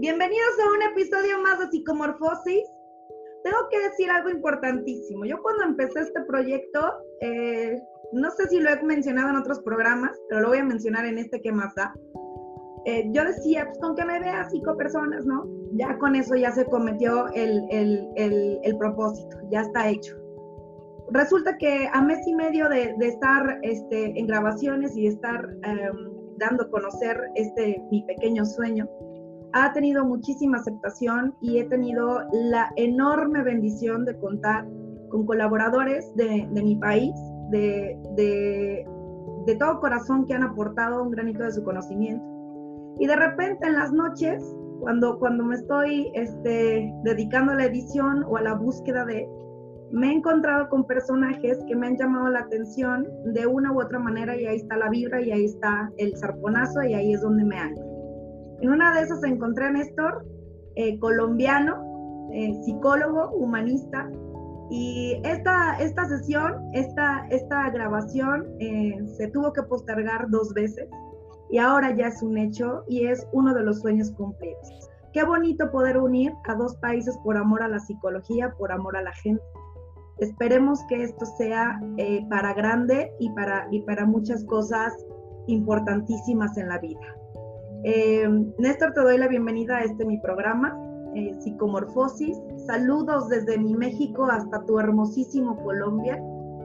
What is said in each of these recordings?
Bienvenidos a un episodio más de Psicomorfosis. Tengo que decir algo importantísimo. Yo cuando empecé este proyecto, eh, no sé si lo he mencionado en otros programas, pero lo voy a mencionar en este que más da. Eh, yo decía, pues con que me vea cinco personas, ¿no? Ya con eso ya se cometió el, el, el, propósito, ya está hecho. Resulta que a mes y medio de, de estar este, en grabaciones y estar em, dando a conocer este mi pequeño sueño, ha tenido muchísima aceptación y he tenido la enorme bendición de contar con colaboradores de, mi país, de, todo corazón que han aportado un granito de su conocimiento. Y de repente en las noches, cuando, cuando me estoy este, dedicando a la edición o a la búsqueda de, me he encontrado con personajes que me han llamado la atención de una u otra manera y ahí está la vibra y ahí está el zarponazo y ahí es donde me anclo. En una de esas encontré a Néstor, eh, colombiano, eh, psicólogo, humanista, y esta, esta sesión, esta, esta grabación eh, se tuvo que postergar dos veces y ahora ya es un hecho y es uno de los sueños cumplidos. Qué bonito poder unir a dos países por amor a la psicología, por amor a la gente. Esperemos que esto sea para grande y para, y para muchas cosas importantísimas en la vida. Eh, Néstor, te doy la bienvenida a este mi programa, eh, Psicomorfosis. Saludos desde mi México hasta tu hermosísimo Colombia,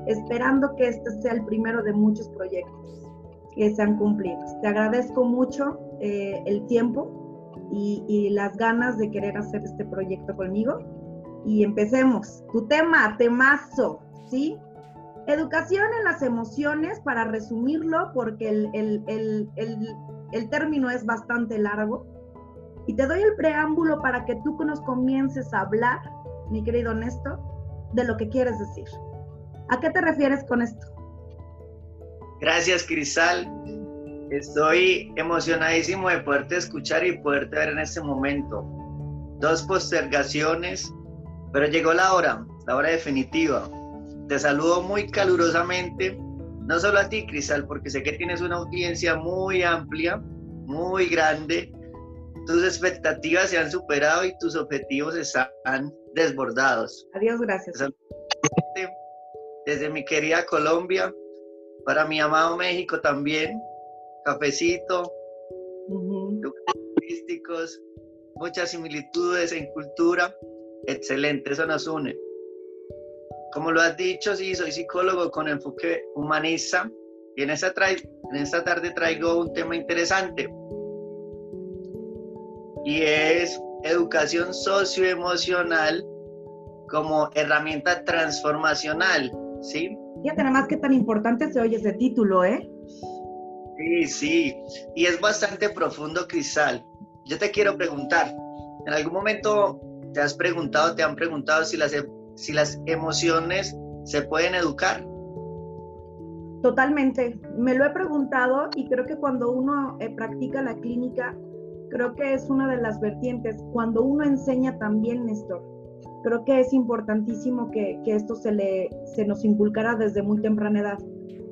esperando que este sea el primero de muchos proyectos que sean cumplidos. Te agradezco mucho eh, el tiempo y, las ganas de querer hacer este proyecto conmigo. Y empecemos. Tu tema, temazo, ¿sí? Educación en las emociones, para resumirlo, porque el término es bastante largo. Y te doy el preámbulo para que tú nos comiences a hablar, mi querido Néstor, de lo que quieres decir. ¿A qué te refieres con esto? Gracias, Cristal. Estoy emocionadísimo de poderte escuchar y poderte ver en este momento. Dos postergaciones, pero llegó la hora, la hora definitiva. Te saludo muy calurosamente no solo a ti, Cristal, porque sé que tienes una audiencia muy amplia, muy grande. Tus expectativas se han superado y tus objetivos están desbordados. Adiós, gracias. Desde mi querida Colombia, para mi amado México también, cafecito, lugares turísticos, muchas similitudes en cultura. Excelente, eso nos une. Como lo has dicho, sí, soy psicólogo con enfoque humanista y en esta, en esta tarde traigo un tema interesante y es educación socioemocional como herramienta transformacional, ¿sí? Fíjate nada más que tan importante se oye ese título, ¿eh? Sí, sí, y es bastante profundo, Cristal. Yo te quiero preguntar, ¿en algún momento te has preguntado, te han preguntado si las si las emociones se pueden educar? Totalmente. Me lo he preguntado y creo que cuando uno eh, practica la clínica, creo que es una de las vertientes. Cuando uno enseña también, Néstor, creo que es importantísimo que, esto se, le, se nos inculcara desde muy temprana edad.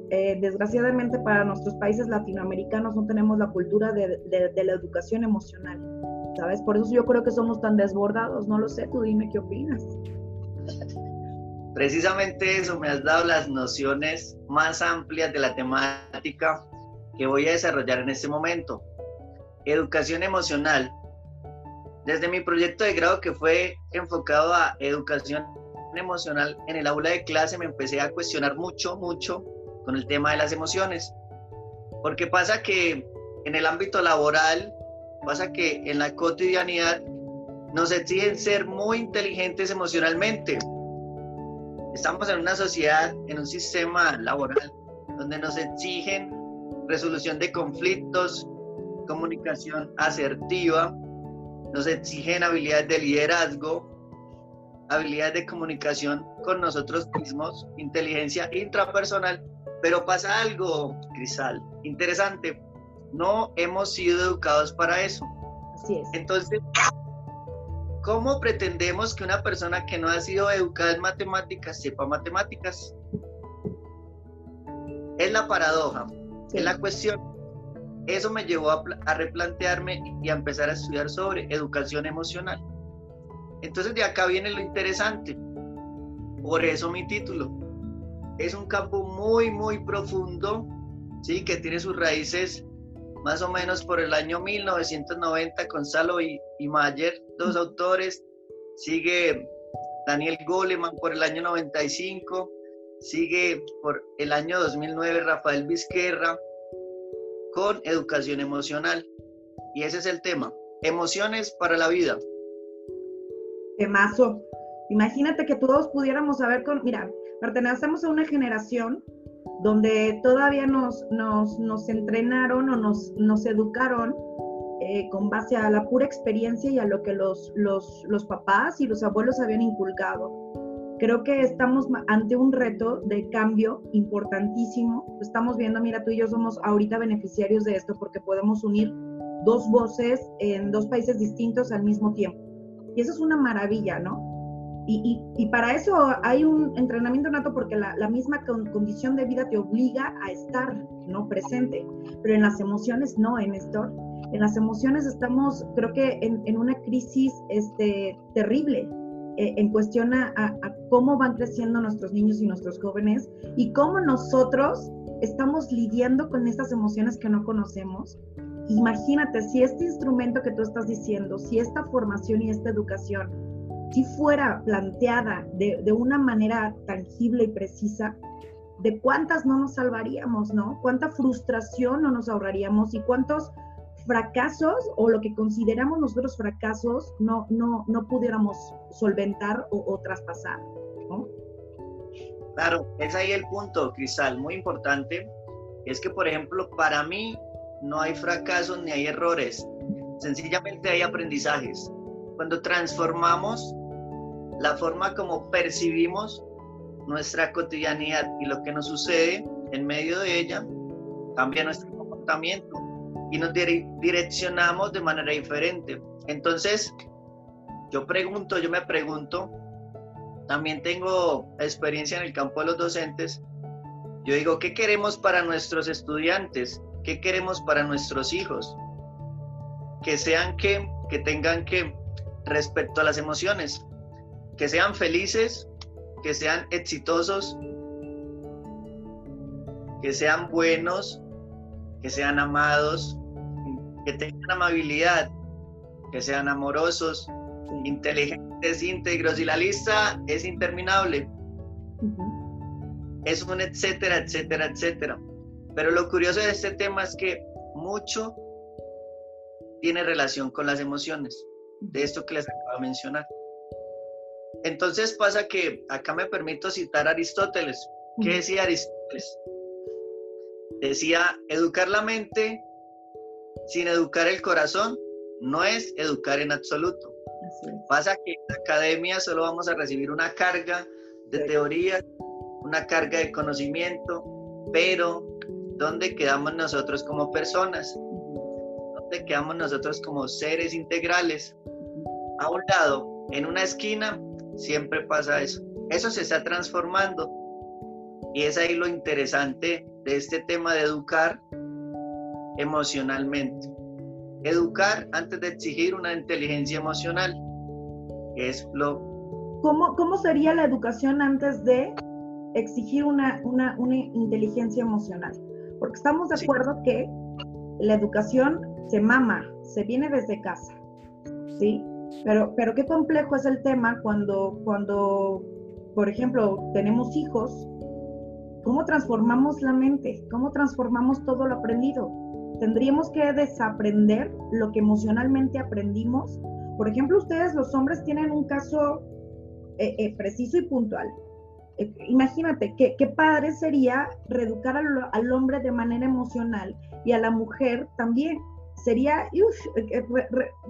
Eh, desgraciadamente para nuestros países latinoamericanos no tenemos la cultura de, de, la educación emocional, ¿sabes? Por eso yo creo que somos tan desbordados, no lo sé, tú dime qué opinas. Precisamente eso me has dado las nociones más amplias de la temática que voy a desarrollar en este momento. Educación emocional. Desde mi proyecto de grado que fue enfocado a educación emocional en el aula de clase me empecé a cuestionar mucho, mucho con el tema de las emociones. Porque pasa que en el ámbito laboral, pasa que en la cotidianidad nos exigen ser muy inteligentes emocionalmente. Estamos en una sociedad, en un sistema laboral, donde nos exigen resolución de conflictos, comunicación asertiva, nos exigen habilidades de liderazgo, habilidades de comunicación con nosotros mismos, inteligencia intrapersonal, pero pasa algo, Crisal, interesante, no hemos sido educados para eso. Así es. Entonces, ¿Cómo pretendemos que una persona que no ha sido educada en matemáticas sepa matemáticas? Es la paradoja, es la cuestión. eso me llevó a, a, replantearme y a empezar a estudiar sobre educación emocional. Entonces de acá viene lo interesante. Por eso mi título. Es un campo muy, muy profundo, ¿sí? que tiene sus raíces más o menos por el año 1990 con Salo y, y Mayer, dos autores. Sigue Daniel Goleman por el año 95. Sigue por el año 2009 Rafael Vizquerra con educación emocional. Y ese es el tema. Emociones para la vida. Temazo. Imagínate que todos pudiéramos saber con, mira, pertenecemos a una generación donde todavía nos, nos, nos entrenaron o nos, nos educaron eh, con base a la pura experiencia y a lo que los, los, los papás y los abuelos habían inculcado. Creo que estamos ante un reto de cambio importantísimo. Estamos viendo, mira, tú y yo somos ahorita beneficiarios de esto porque podemos unir dos voces en dos países distintos al mismo tiempo. Y eso es una maravilla, ¿no? Y, y, para eso hay un entrenamiento nato porque la, la, misma condición de vida te obliga a estar no presente, pero en las emociones no, en esto. En las emociones estamos, creo que en, en una crisis este, terrible eh, en cuestión a, a, cómo van creciendo nuestros niños y nuestros jóvenes y cómo nosotros estamos lidiando con estas emociones que no conocemos. Imagínate si este instrumento que tú estás diciendo, si esta formación y esta educación si fuera planteada de, de, una manera tangible y precisa, de cuántas no nos salvaríamos, ¿no? Cuánta frustración no nos ahorraríamos y cuántos fracasos o lo que consideramos nosotros fracasos no, no, no pudiéramos solventar o, o traspasar, ¿no? Claro, es ahí el punto, Cristal, muy importante. Es que, por ejemplo, para mí no hay fracasos ni hay errores, sencillamente hay aprendizajes. Cuando transformamos la forma como percibimos nuestra cotidianidad y lo que nos sucede en medio de ella, cambia nuestro comportamiento y nos direccionamos de manera diferente. Entonces, yo pregunto, yo me pregunto, también tengo experiencia en el campo de los docentes, yo digo, ¿qué queremos para nuestros estudiantes? ¿Qué queremos para nuestros hijos? Que sean que, que tengan que, respecto a las emociones, que sean felices, que sean exitosos, que sean buenos, que sean amados, que tengan amabilidad, que sean amorosos, inteligentes, íntegros, y la lista es interminable. Es un etcétera, etcétera, etcétera. Pero lo curioso de este tema es que mucho tiene relación con las emociones, de esto que les acabo de mencionar. Entonces pasa que acá me permito citar a Aristóteles. ¿Qué decía Aristóteles? Decía, educar la mente sin educar el corazón no es educar en absoluto. Pasa que en la academia solo vamos a recibir una carga de teoría, una carga de conocimiento, pero ¿dónde quedamos nosotros como personas? ¿Dónde quedamos nosotros como seres integrales? A un lado, en una esquina, Siempre pasa eso. Eso se está transformando. Y es ahí lo interesante de este tema de educar emocionalmente. Educar antes de exigir una inteligencia emocional. Es lo... ¿Cómo, cómo sería la educación antes de exigir una, una, una inteligencia emocional? Porque estamos de acuerdo que la educación se mama, se viene desde casa, ¿sí? Pero, pero qué complejo es el tema cuando, cuando, por ejemplo, tenemos hijos, ¿cómo transformamos la mente? ¿Cómo transformamos todo lo aprendido? Tendríamos que desaprender lo que emocionalmente aprendimos. Por ejemplo, ustedes los hombres tienen un caso eh, eh, preciso y puntual. Eh, imagínate, ¿qué, padre sería reeducar al hombre de manera emocional y a la mujer también sería, eh,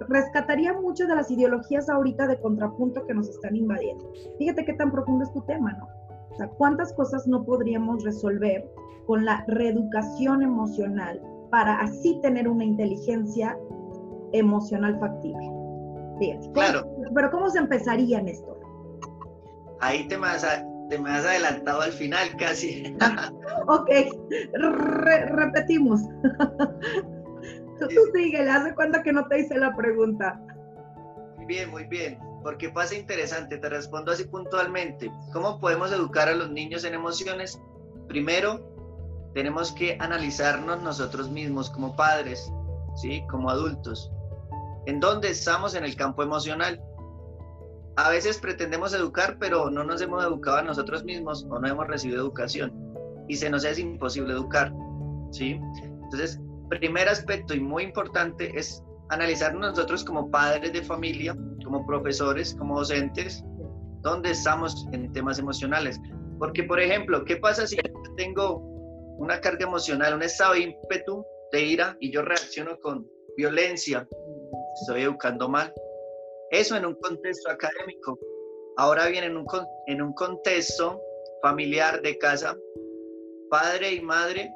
rescataría mucho de las ideologías ahorita de contrapunto que nos están invadiendo. Fíjate qué tan profundo es tu tema, ¿no? O sea, ¿cuántas cosas no podríamos resolver con la reeducación emocional para así tener una inteligencia emocional factible? Fíjate, claro. Pero ¿cómo se empezaría en esto? Ahí te me has, te me has adelantado al final casi. ok, repetimos. Tú, tú sigue, le hace cuenta que no te hice la pregunta. Muy bien, muy bien. Porque pasa interesante, te respondo así puntualmente. ¿Cómo podemos educar a los niños en emociones? Primero, tenemos que analizarnos nosotros mismos como padres, ¿sí? Como adultos. ¿En dónde estamos en el campo emocional? A veces pretendemos educar, pero no nos hemos educado a nosotros mismos o no hemos recibido educación y se nos es imposible educar, ¿sí? Entonces, primer aspecto y muy importante es analizar nosotros como padres de familia, como profesores, como docentes, dónde estamos en temas emocionales. Porque, por ejemplo, ¿qué pasa si tengo una carga emocional, un estado de ímpetu, de ira, y yo reacciono con violencia? Estoy educando mal. Eso en un contexto académico. Ahora bien, en un, en un contexto familiar de casa, padre y madre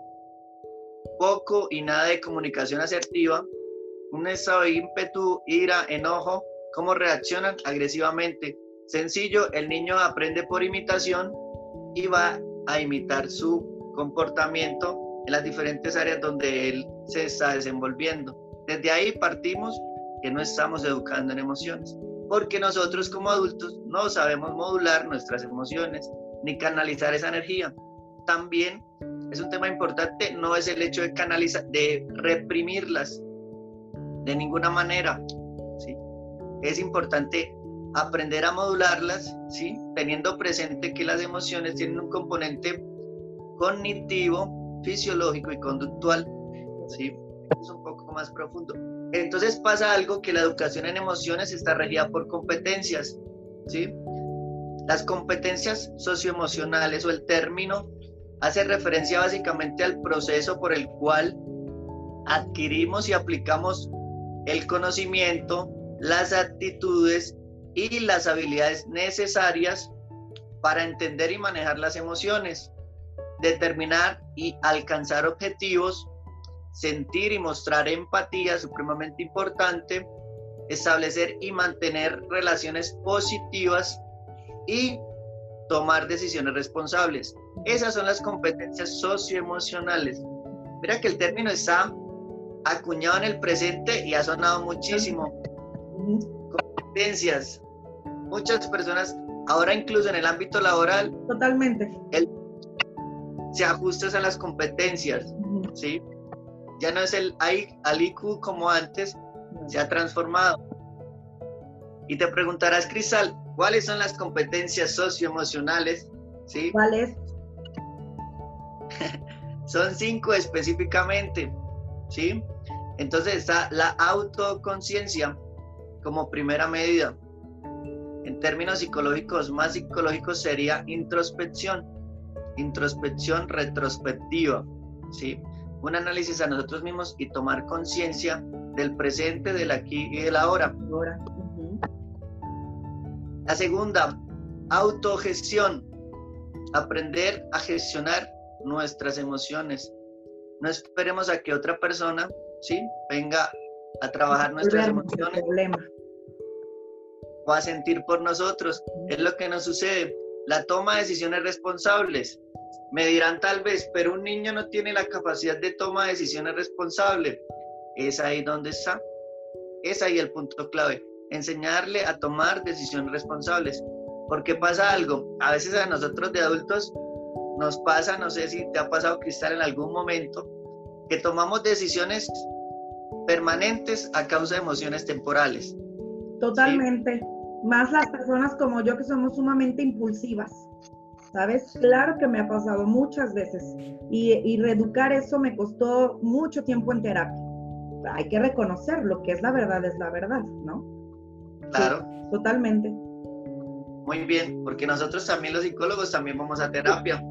poco y nada de comunicación asertiva, un estado de ímpetu, ira, enojo, cómo reaccionan agresivamente. Sencillo, el niño aprende por imitación y va a imitar su comportamiento en las diferentes áreas donde él se está desenvolviendo. Desde ahí partimos que no estamos educando en emociones, porque nosotros como adultos no sabemos modular nuestras emociones ni canalizar esa energía. También es un tema importante, no es el hecho de canalizar, de reprimirlas de ninguna manera. ¿sí? Es importante aprender a modularlas, ¿sí? teniendo presente que las emociones tienen un componente cognitivo, fisiológico y conductual. ¿sí? Es un poco más profundo. Entonces pasa algo que la educación en emociones está regida por competencias. ¿sí? Las competencias socioemocionales o el término hace referencia básicamente al proceso por el cual adquirimos y aplicamos el conocimiento, las actitudes y las habilidades necesarias para entender y manejar las emociones, determinar y alcanzar objetivos, sentir y mostrar empatía, supremamente importante, establecer y mantener relaciones positivas y tomar decisiones responsables. Esas son las competencias socioemocionales. Mira que el término está acuñado en el presente y ha sonado muchísimo. Competencias. Muchas personas, ahora incluso en el ámbito laboral, totalmente. se ajustan a las competencias, ¿sí? Ya no es el IQ como antes, se ha transformado. Y te preguntarás, Cristal, ¿cuáles son las competencias socioemocionales? ¿Sí? ¿Cuáles? son cinco específicamente, ¿sí? Entonces está la autoconciencia como primera medida. En términos psicológicos, más psicológicos sería introspección, introspección retrospectiva, ¿sí? Un análisis a nosotros mismos y tomar conciencia del presente, del aquí y del ahora. La segunda, autogestión, aprender a gestionar nuestras emociones. No esperemos a que otra persona, ¿sí? Venga a trabajar nuestras emociones. O a sentir por nosotros. Es lo que nos sucede. La toma de decisiones responsables. Me dirán tal vez, pero un niño no tiene la capacidad de toma de decisiones responsables. Es ahí donde está. Es ahí el punto clave. Enseñarle a tomar decisiones responsables. Porque pasa algo. A veces a nosotros de adultos nos pasa, no sé si te ha pasado, Cristal, en algún momento, que tomamos decisiones permanentes a causa de emociones temporales. Totalmente. Más las personas como yo que somos sumamente impulsivas. ¿Sabes? Claro que me ha pasado muchas veces. Y, y reeducar eso me costó mucho tiempo en terapia. Hay que reconocer lo que es la verdad, es la verdad, ¿no? Claro. totalmente. Muy bien, porque nosotros también los psicólogos también vamos a terapia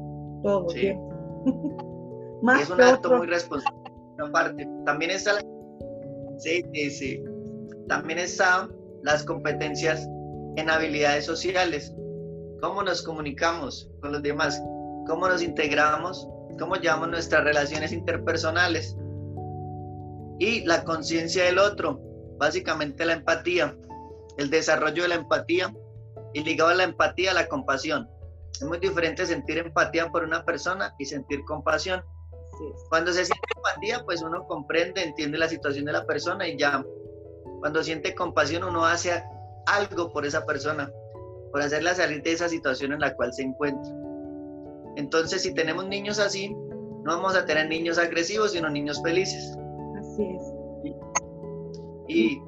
todo sí. es un acto muy responsable. Aparte, también está la... sí, sí, sí. También están las competencias en habilidades sociales. Cómo nos comunicamos con los demás, cómo nos integramos, cómo llevamos nuestras relaciones interpersonales. Y la conciencia del otro, básicamente la empatía, el desarrollo de la empatía y ligado a la empatía, la compasión. Es muy diferente sentir empatía por una persona y sentir compasión. Cuando se siente empatía, pues uno comprende, entiende la situación de la persona y ya cuando siente compasión uno hace algo por esa persona, por hacerla salir de esa situación en la cual se encuentra. Entonces, si tenemos niños así, no vamos a tener niños agresivos, sino niños felices. Así es. Y,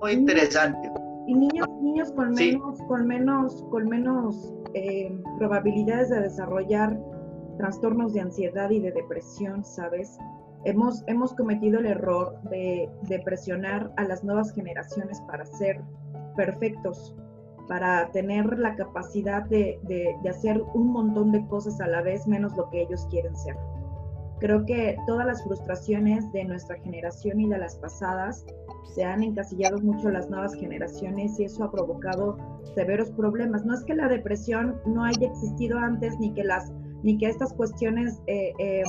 muy interesante. Y niños, niños con menos, con menos, con menos eh, probabilidades de desarrollar trastornos de ansiedad y de depresión, ¿sabes? Hemos, hemos cometido el error de, de presionar a las nuevas generaciones para ser perfectos, para tener la capacidad de, de, hacer un montón de cosas a la vez menos lo que ellos quieren ser. Creo que todas las frustraciones de nuestra generación y de las pasadas se han encasillado mucho las nuevas generaciones y eso ha provocado severos problemas. No es que la depresión no haya existido antes ni que las ni que estas cuestiones eh, eh,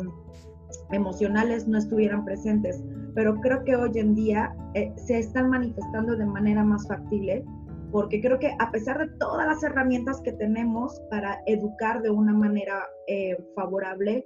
emocionales no estuvieran presentes, pero creo que hoy en día eh, se están manifestando de manera más factible porque creo que a pesar de todas las herramientas que tenemos para educar de una manera favorable,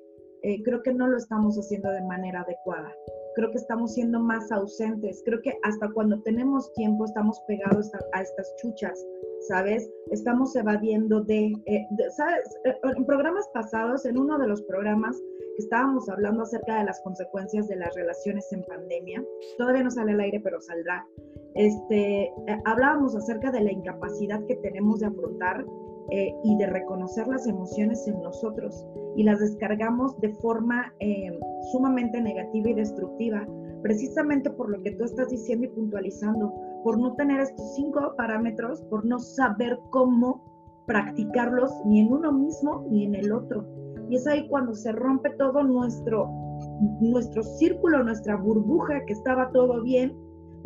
creo que no lo estamos haciendo de manera adecuada. Creo que estamos siendo más ausentes. Creo que hasta cuando tenemos tiempo estamos pegados a, estas chuchas, ¿sabes? Estamos evadiendo de, eh, de, ¿sabes? En programas pasados, en uno de los programas, estábamos hablando acerca de las consecuencias de las relaciones en pandemia. Todavía no sale al aire, pero saldrá. Este, eh, hablábamos acerca de la incapacidad que tenemos de afrontar eh, y de reconocer las emociones en nosotros y las descargamos de forma eh, sumamente negativa y destructiva, precisamente por lo que tú estás diciendo y puntualizando, por no tener estos cinco parámetros, por no saber cómo practicarlos ni en uno mismo ni en el otro. Y es ahí cuando se rompe todo nuestro, nuestro círculo, nuestra burbuja, que estaba todo bien,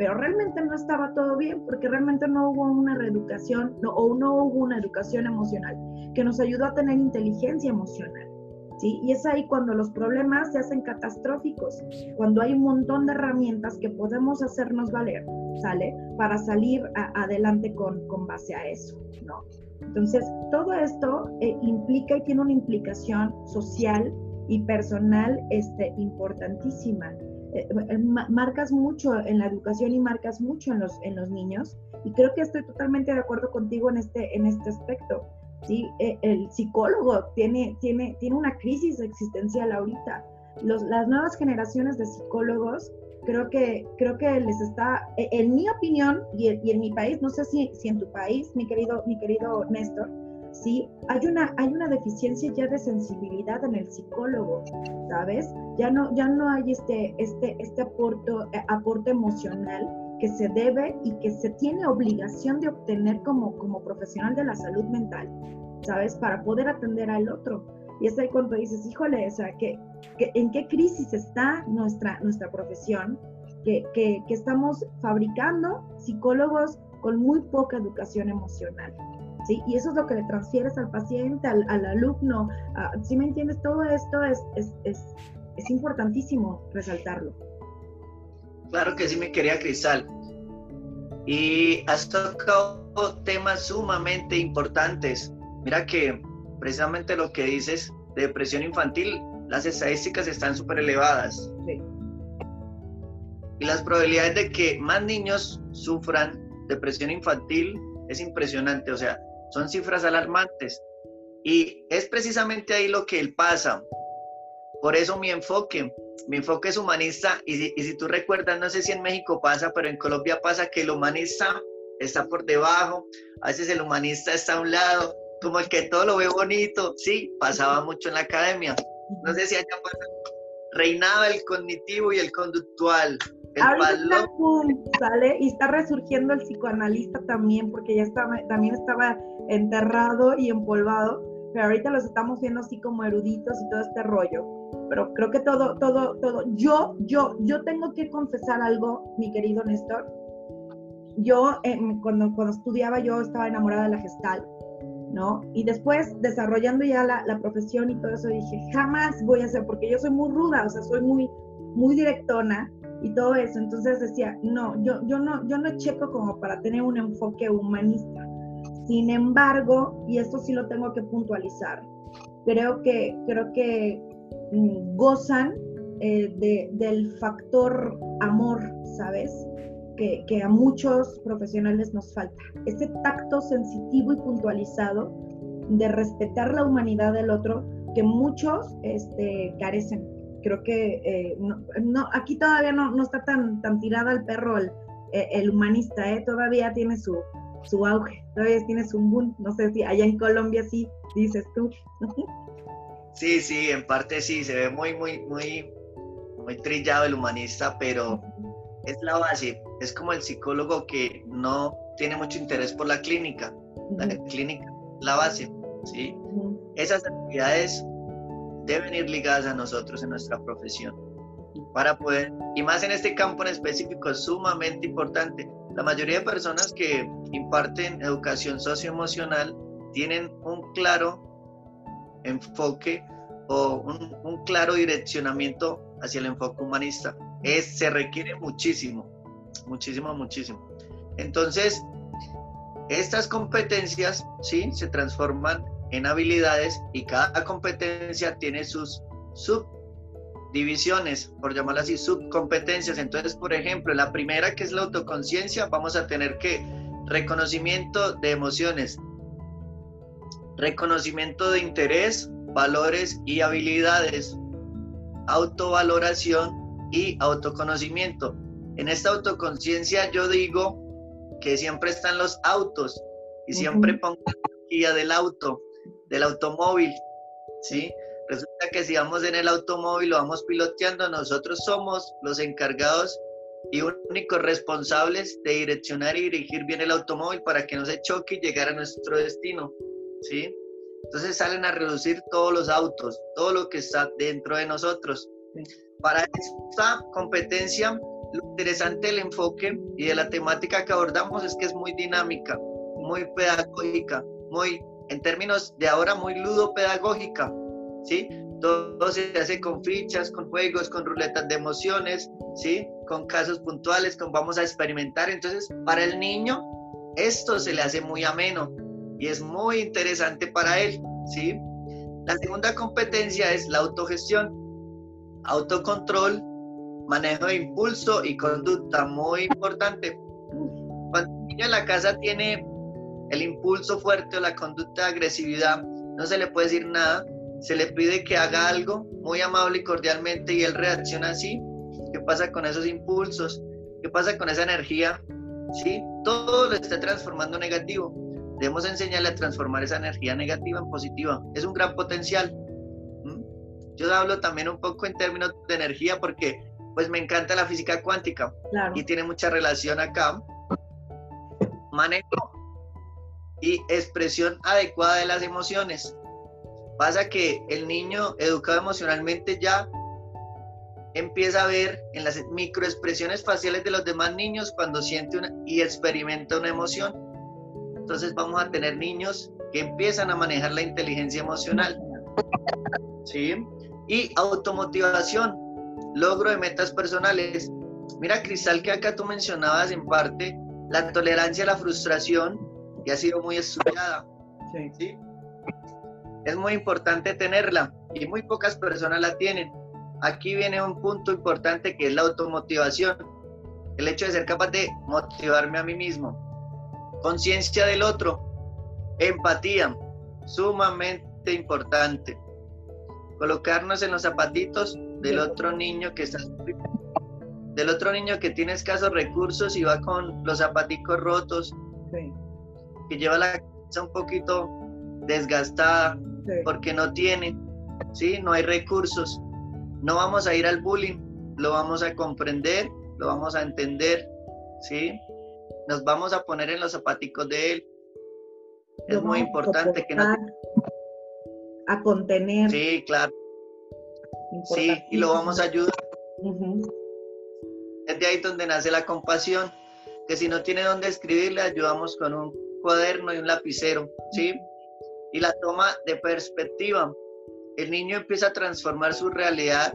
pero realmente no estaba todo bien porque realmente no hubo una reeducación no, o no hubo una educación emocional que nos ayudó a tener inteligencia emocional. ¿sí? Y es ahí cuando los problemas se hacen catastróficos, cuando hay un montón de herramientas que podemos hacernos valer, ¿sale? Para salir adelante con, con base a eso, ¿no? Entonces, todo esto eh, implica y tiene una implicación social y personal este, importantísima. Eh, eh, marcas mucho en la educación y marcas mucho en los, en los niños. Y creo que estoy totalmente de acuerdo contigo en este, en este aspecto. ¿sí? el psicólogo tiene, tiene, tiene una crisis existencial ahorita. Los, las nuevas generaciones de psicólogos creo que, creo que les está, e, en mi opinión y, en mi país, no sé si, si en tu país, mi querido, mi querido Néstor, sí, hay una, hay una deficiencia ya de sensibilidad en el psicólogo, ¿sabes? Ya no, ya no hay este, este, este aporte, eh, aporte emocional que se debe y que se tiene obligación de obtener como, como profesional de la salud mental, ¿sabes? Para poder atender al otro. Y es ahí cuando dices, híjole, o sea, que, ¿en qué crisis está nuestra, nuestra profesión? Que, que, que, estamos fabricando psicólogos con muy poca educación emocional. ¿Sí? Y eso es lo que le transfieres al paciente, al, al alumno. ¿Sí me entiendes? Todo esto es, es, es, es importantísimo resaltarlo. Claro que sí, me quería Cristal. Y has tocado temas sumamente importantes. Mira que precisamente lo que dices de depresión infantil, las estadísticas están súper elevadas. Y las probabilidades de que más niños sufran depresión infantil es impresionante, o sea, son cifras alarmantes. Y es precisamente ahí lo que él pasa. Por eso mi enfoque, mi enfoque es humanista y si, y si tú recuerdas, no sé si en México pasa, pero en Colombia pasa que el humanista está por debajo, a veces el humanista está a un lado, como el que todo lo ve bonito, sí, pasaba mucho en la academia. No sé si allá pasa. Reinaba el cognitivo y el conductual. El Ahorita sale y está resurgiendo el psicoanalista también, porque ya estaba, también estaba enterrado y empolvado, pero ahorita los estamos viendo así como eruditos y todo este rollo. Pero creo que todo, todo, todo. Yo, yo, yo tengo que confesar algo, mi querido Néstor. Yo, eh, cuando, cuando estudiaba, yo estaba enamorada de la gestal ¿no? Y después, desarrollando ya la, la, profesión y todo eso, dije, jamás voy a hacer, porque yo soy muy ruda, o sea, soy muy, muy directona y todo eso. Entonces decía, no, yo, yo, no, yo no checo como para tener un enfoque humanista. Sin embargo, y esto sí lo tengo que puntualizar, creo que, creo que mm, gozan eh, del factor amor, ¿sabes? Que, que, a muchos profesionales nos falta. Ese tacto sensitivo y puntualizado de respetar la humanidad del otro que muchos este, carecen. Creo que eh, no, aquí todavía no, no, está tan, tan tirada el perro el, el humanista, ¿eh? todavía tiene su, su auge, todavía tiene su boom. No sé si allá en Colombia sí dices tú. Sí, sí, en parte sí, se ve muy, muy, muy, muy trillado el humanista, pero es la base, es como el psicólogo que no tiene mucho interés por la clínica, la clínica, la base, ¿sí? Esas actividades deben ir ligadas a nosotros en nuestra profesión para poder, y más en este campo en específico, es sumamente importante. La mayoría de personas que imparten educación socioemocional tienen un claro enfoque o un, claro direccionamiento hacia el enfoque humanista. Es, se requiere muchísimo, muchísimo, muchísimo. Entonces, estas competencias, ¿sí? Se transforman en habilidades y cada competencia tiene sus subdivisiones, por llamarlas así, subcompetencias. Entonces, por ejemplo, la primera que es la autoconciencia, vamos a tener que reconocimiento de emociones, reconocimiento de interés, valores y habilidades, autovaloración y autoconocimiento. En esta autoconciencia yo digo que siempre están los autos y siempre pongo la guía del auto, del automóvil, ¿sí? Resulta que si vamos en el automóvil, lo vamos piloteando, nosotros somos los encargados y únicos responsables de direccionar y dirigir bien el automóvil para que no se choque y llegar a nuestro destino. ¿sí? Entonces salen a reducir todos los autos, todo lo que está dentro de nosotros. Para esta competencia, lo interesante del enfoque y de la temática que abordamos es que es muy dinámica, muy pedagógica, muy, en términos de ahora, muy ludopedagógica, ¿sí? Todo se hace con fichas, con juegos, con ruletas de emociones, ¿sí? Con casos puntuales, con vamos a experimentar. Entonces, para el niño, esto se le hace muy ameno, y es muy interesante para él, ¿sí? La segunda competencia es la autogestión, autocontrol, manejo de impulso y conducta, muy importante. Cuando el niño en la casa tiene el impulso fuerte o la conducta de agresividad, no se le puede decir nada, se le pide que haga algo muy amable y cordialmente y él reacciona así. ¿Qué pasa con esos impulsos? ¿Qué pasa con esa energía? ¿Sí? Todo lo está transformando negativo. Debemos enseñarle a transformar esa energía negativa en positiva. Es un gran potencial. Yo hablo también un poco en términos de energía porque pues me encanta la física cuántica y tiene mucha relación acá. Manejo y expresión adecuada de las emociones. Pasa que el niño educado emocionalmente ya empieza a ver en las microexpresiones faciales de los demás niños cuando siente una, y experimenta una emoción entonces vamos a tener niños que empiezan a manejar la inteligencia emocional. ¿Sí? Y automotivación, logro de metas personales. Mira, Cristal, que acá tú mencionabas en parte la tolerancia a la frustración y ha sido muy estudiada. Sí. ¿sí? Es muy importante tenerla y muy pocas personas la tienen. Aquí viene un punto importante que es la automotivación. El hecho de ser capaz de motivarme a mí mismo conciencia del otro, empatía, sumamente importante. Colocarnos en los zapatitos del otro niño que está del otro niño que tiene escasos recursos y va con los zapaticos rotos, que lleva la cabeza un poquito desgastada porque no tiene, ¿sí? no hay recursos. No vamos a ir al bullying, lo vamos a comprender, lo vamos a entender, ¿sí? nos vamos a poner en los zapaticos de él. Es muy importante que no... A contener. Sí, claro. Sí, y lo vamos a ayudar. Es de ahí donde nace la compasión, que si no tiene dónde escribir, le ayudamos con un cuaderno y un lapicero, ¿sí? Y la toma de perspectiva. El niño empieza a transformar su realidad,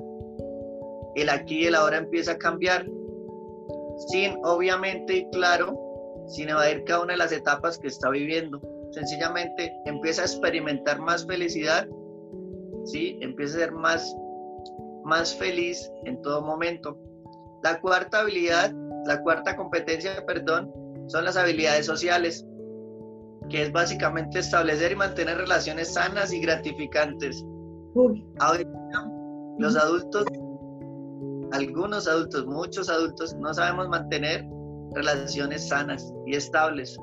el aquí y el ahora empieza a cambiar sin obviamente y claro, sin evadir cada una de las etapas que está viviendo. Sencillamente empieza a experimentar más felicidad, ¿sí? empieza a ser más, más feliz en todo momento. La cuarta habilidad, la cuarta competencia, perdón, son las habilidades sociales, que es básicamente establecer y mantener relaciones sanas y gratificantes. los adultos, algunos adultos, muchos adultos, no sabemos mantener relaciones sanas y estables,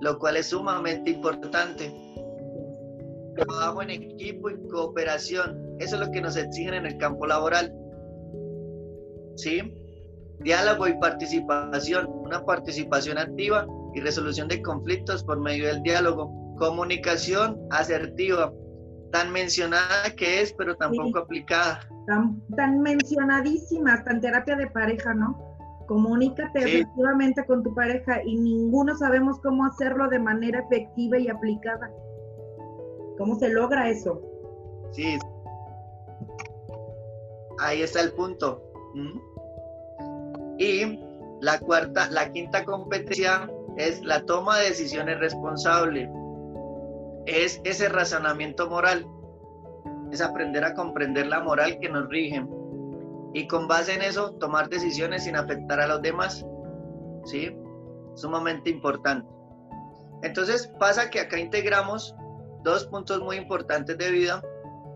lo cual es sumamente importante. Trabajo en equipo y cooperación, eso es lo que nos exigen en el campo laboral. ¿Sí? Diálogo y participación, una participación activa y resolución de conflictos por medio del diálogo. Comunicación asertiva, tan mencionada que es, pero tampoco aplicada. Tan, tan mencionadísima, hasta en terapia de pareja, ¿no? Comunícate efectivamente con tu pareja y ninguno sabemos cómo hacerlo de manera efectiva y aplicada. ¿Cómo se logra eso? Sí. Ahí está el punto. Y la cuarta, la quinta competencia es la toma de decisiones responsable. Es ese razonamiento moral. Es aprender a comprender la moral que nos rige. Y con base en eso, tomar decisiones sin afectar a los demás. ¿Sí? Sumamente importante. Entonces pasa que acá integramos dos puntos muy importantes de vida.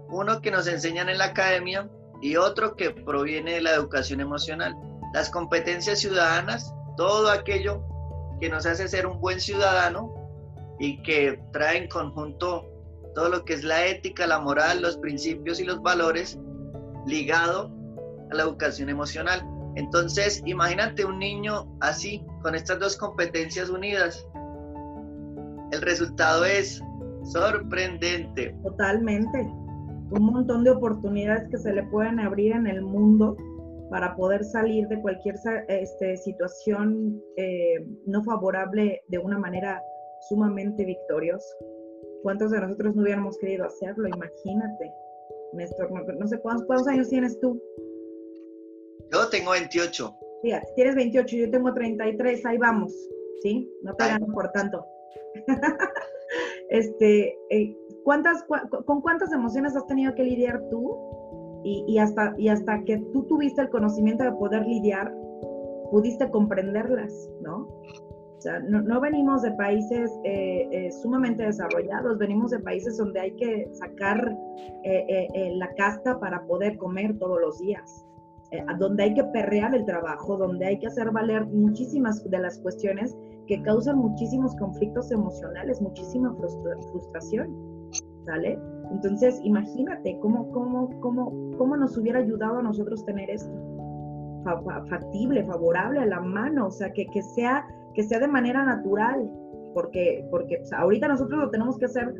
Uno que nos enseñan en la academia y otro que proviene de la educación emocional. Las competencias ciudadanas, todo aquello que nos hace ser un buen ciudadano y que trae en conjunto todo lo que es la ética, la moral, los principios y los valores ligado a la educación emocional. Entonces, imagínate un niño así, con estas dos competencias unidas. El resultado es sorprendente. Totalmente. Un montón de oportunidades que se le pueden abrir en el mundo para poder salir de cualquier este, situación eh, no favorable de una manera sumamente victoriosa. ¿Cuántos de nosotros no hubiéramos querido hacerlo? Imagínate, Néstor, no, sé ¿cuántos, años tienes tú. Yo tengo 28. Sí, tienes 28, yo tengo 33, ahí vamos, ¿sí? No te gano por tanto. este, eh, ¿cuántas, ¿Con cuántas emociones has tenido que lidiar tú y, hasta, y hasta que tú tuviste el conocimiento de poder lidiar, pudiste comprenderlas, ¿no? O sea, no, venimos de países eh, eh, sumamente desarrollados, venimos de países donde hay que sacar eh, la casta para poder comer todos los días, donde hay que perrear el trabajo, donde hay que hacer valer muchísimas de las cuestiones que causan muchísimos conflictos emocionales, muchísima frustración, ¿sale? Entonces, imagínate cómo, cómo, cómo, cómo nos hubiera ayudado a nosotros tener esto factible, favorable a la mano, o sea, que, que, sea, que sea de manera natural, porque, porque pues, ahorita nosotros lo tenemos que hacer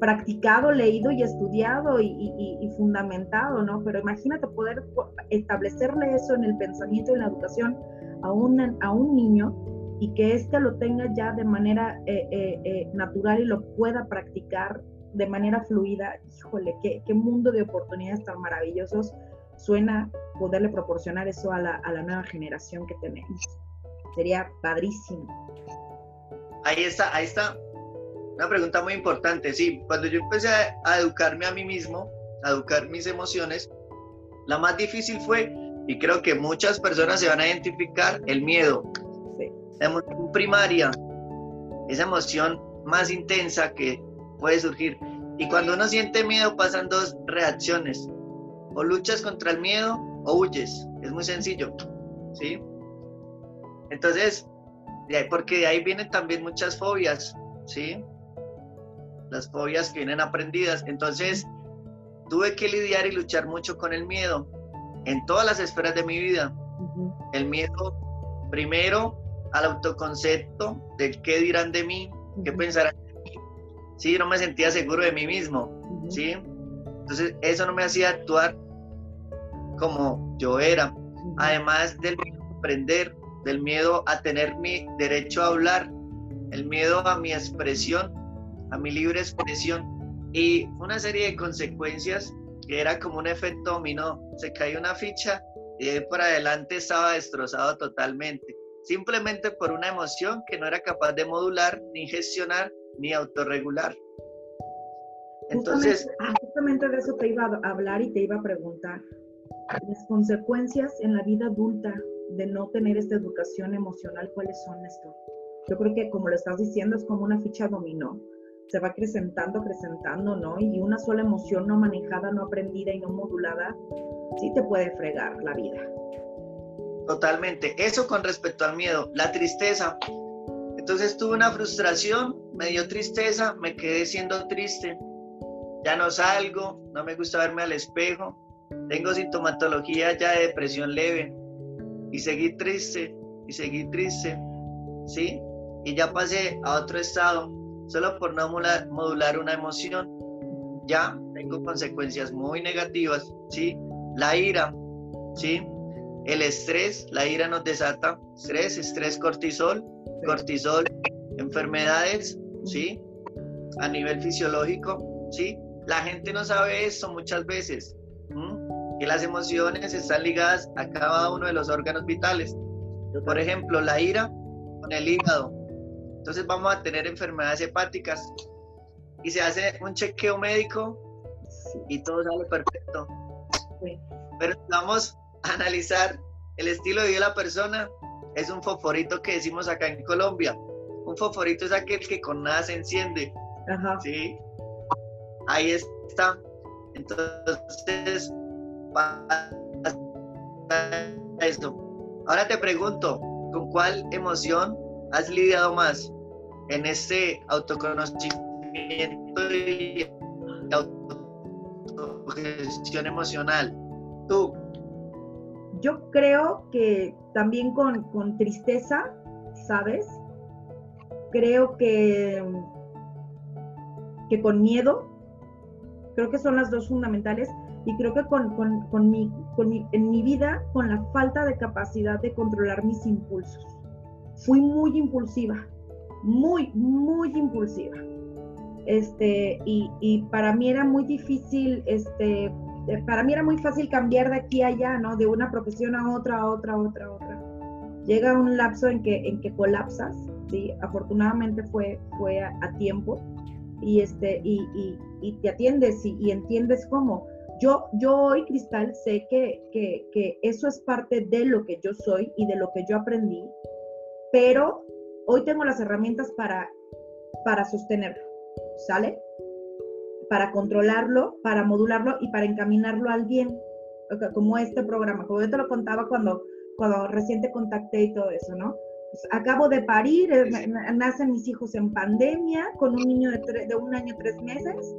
practicado, leído y estudiado y, fundamentado, ¿no? Pero imagínate poder establecerle eso en el pensamiento y en la educación a un, a un niño y que éste lo tenga ya de manera eh, eh, eh, natural y lo pueda practicar de manera fluida, híjole, qué, qué mundo de oportunidades tan maravillosos suena poderle proporcionar eso a la, a la nueva generación que tenemos. Sería padrísimo. Ahí está, ahí está. Una pregunta muy importante. Sí, cuando yo empecé a, educarme a mí mismo, a educar mis emociones, la más difícil fue, y creo que muchas personas se van a identificar, el miedo. Sí. La emoción primaria, esa emoción más intensa que puede surgir. Y cuando uno siente miedo pasan dos reacciones. O luchas contra el miedo o huyes. Es muy sencillo. ¿Sí? Entonces, porque de ahí vienen también muchas fobias. ¿Sí? Las fobias que vienen aprendidas. Entonces, tuve que lidiar y luchar mucho con el miedo en todas las esferas de mi vida. El miedo, primero, al autoconcepto del qué dirán de mí, qué pensarán ¿sí? No me sentía seguro de mí mismo, ¿sí? Entonces eso no me hacía actuar como yo era. Además del miedo a aprender, del miedo a tener mi derecho a hablar, el miedo a mi expresión, a mi libre expresión y una serie de consecuencias que era como un efecto dominó. Se cayó una ficha y de para adelante estaba destrozado totalmente, simplemente por una emoción que no era capaz de modular ni gestionar ni autorregular. Entonces... Justamente, de eso te iba a hablar y te iba a preguntar. las consecuencias en la vida adulta de no tener esta educación emocional, ¿cuáles son, Néstor? Yo creo que como lo estás diciendo, es como una ficha dominó. Se va acrecentando, acrecentando, ¿no? Y una sola emoción no manejada, no aprendida y no modulada, sí te puede fregar la vida. Totalmente. Eso con respecto al miedo. La tristeza. Entonces tuve una frustración, me dio tristeza, me quedé siendo triste. Ya no salgo, no me gusta verme al espejo. Tengo sintomatología ya de depresión leve. Y seguí triste, y seguí triste. ¿Sí? Y ya pasé a otro estado, solo por no modular una emoción. Ya tengo consecuencias muy negativas. ¿Sí? La ira. ¿Sí? El estrés, la ira nos desata estrés, estrés, cortisol, cortisol, enfermedades, ¿sí? A nivel fisiológico, ¿sí? La gente no sabe esto muchas veces, que las emociones están ligadas a cada uno de los órganos vitales. Por ejemplo, la ira con el hígado. Entonces vamos a tener enfermedades hepáticas y se hace un chequeo médico y todo sale perfecto. Pero vamos analizar el estilo de vida de la persona, es un fosforito que decimos acá en Colombia. Un fosforito es aquel que con nada se enciende. ¿Sí? Ahí está. Entonces, esto. Ahora te pregunto, ¿con cuál emoción has lidiado más en este autoconocimiento y autogestión emocional? Tú, yo creo que también con, tristeza, ¿sabes? Creo que, que con miedo, creo que son las dos fundamentales y creo que con, con, mi, en mi vida, con la falta de capacidad de controlar mis impulsos. Fui muy impulsiva, muy, muy impulsiva. Este, y, y para mí era muy difícil este, para mí era muy fácil cambiar de aquí a allá, ¿no? De una profesión a otra, a otra, a otra, a otra. Llega un lapso en que, en que colapsas, ¿sí? Afortunadamente fue, fue a, tiempo y, este, y, y, y te atiendes y, y, entiendes cómo. Yo, yo hoy, Cristal, sé que, que, que eso es parte de lo que yo soy y de lo que yo aprendí, pero hoy tengo las herramientas para, para sostenerlo, ¿sale? Para controlarlo, para modularlo y para encaminarlo al bien, como este programa, como yo te lo contaba cuando, cuando recién te contacté y todo eso, ¿no? Pues acabo de parir, eh, nacen mis hijos en pandemia, con un niño de, de un año, tres meses,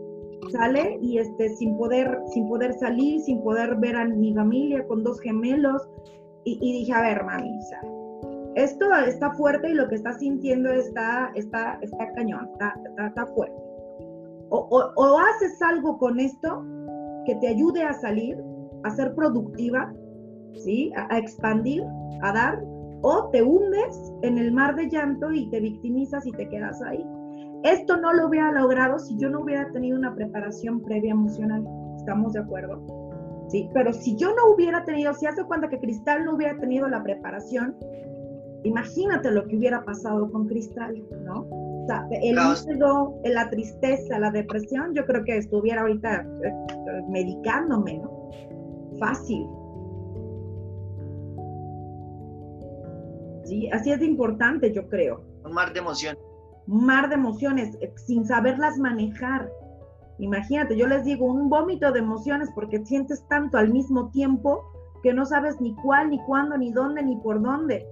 sale y este, sin, poder, sin poder salir, sin poder ver a mi familia, con dos gemelos, y, dije, a ver, mami, esto está fuerte y lo que estás sintiendo está, está, está cañón, está, está fuerte o, haces algo con esto que te ayude a salir, a ser productiva, ¿sí? A, expandir, a dar, o te hundes en el mar de llanto y te victimizas y te quedas ahí. Esto no lo hubiera logrado si yo no hubiera tenido una preparación previa emocional. ¿Estamos de acuerdo? Sí, pero si yo no hubiera tenido, si hace cuenta que Cristal no hubiera tenido la preparación, imagínate lo que hubiera pasado con Cristal, ¿no? El miedo, la tristeza, la depresión, yo creo que estuviera ahorita eh, medicándome, ¿no? Fácil. Sí, así es de importante, yo creo. Un mar de emociones. Un mar de emociones, eh, sin saberlas manejar. Imagínate, yo les digo, un vómito de emociones porque sientes tanto al mismo tiempo que no sabes ni cuál, ni cuándo, ni dónde, ni por dónde.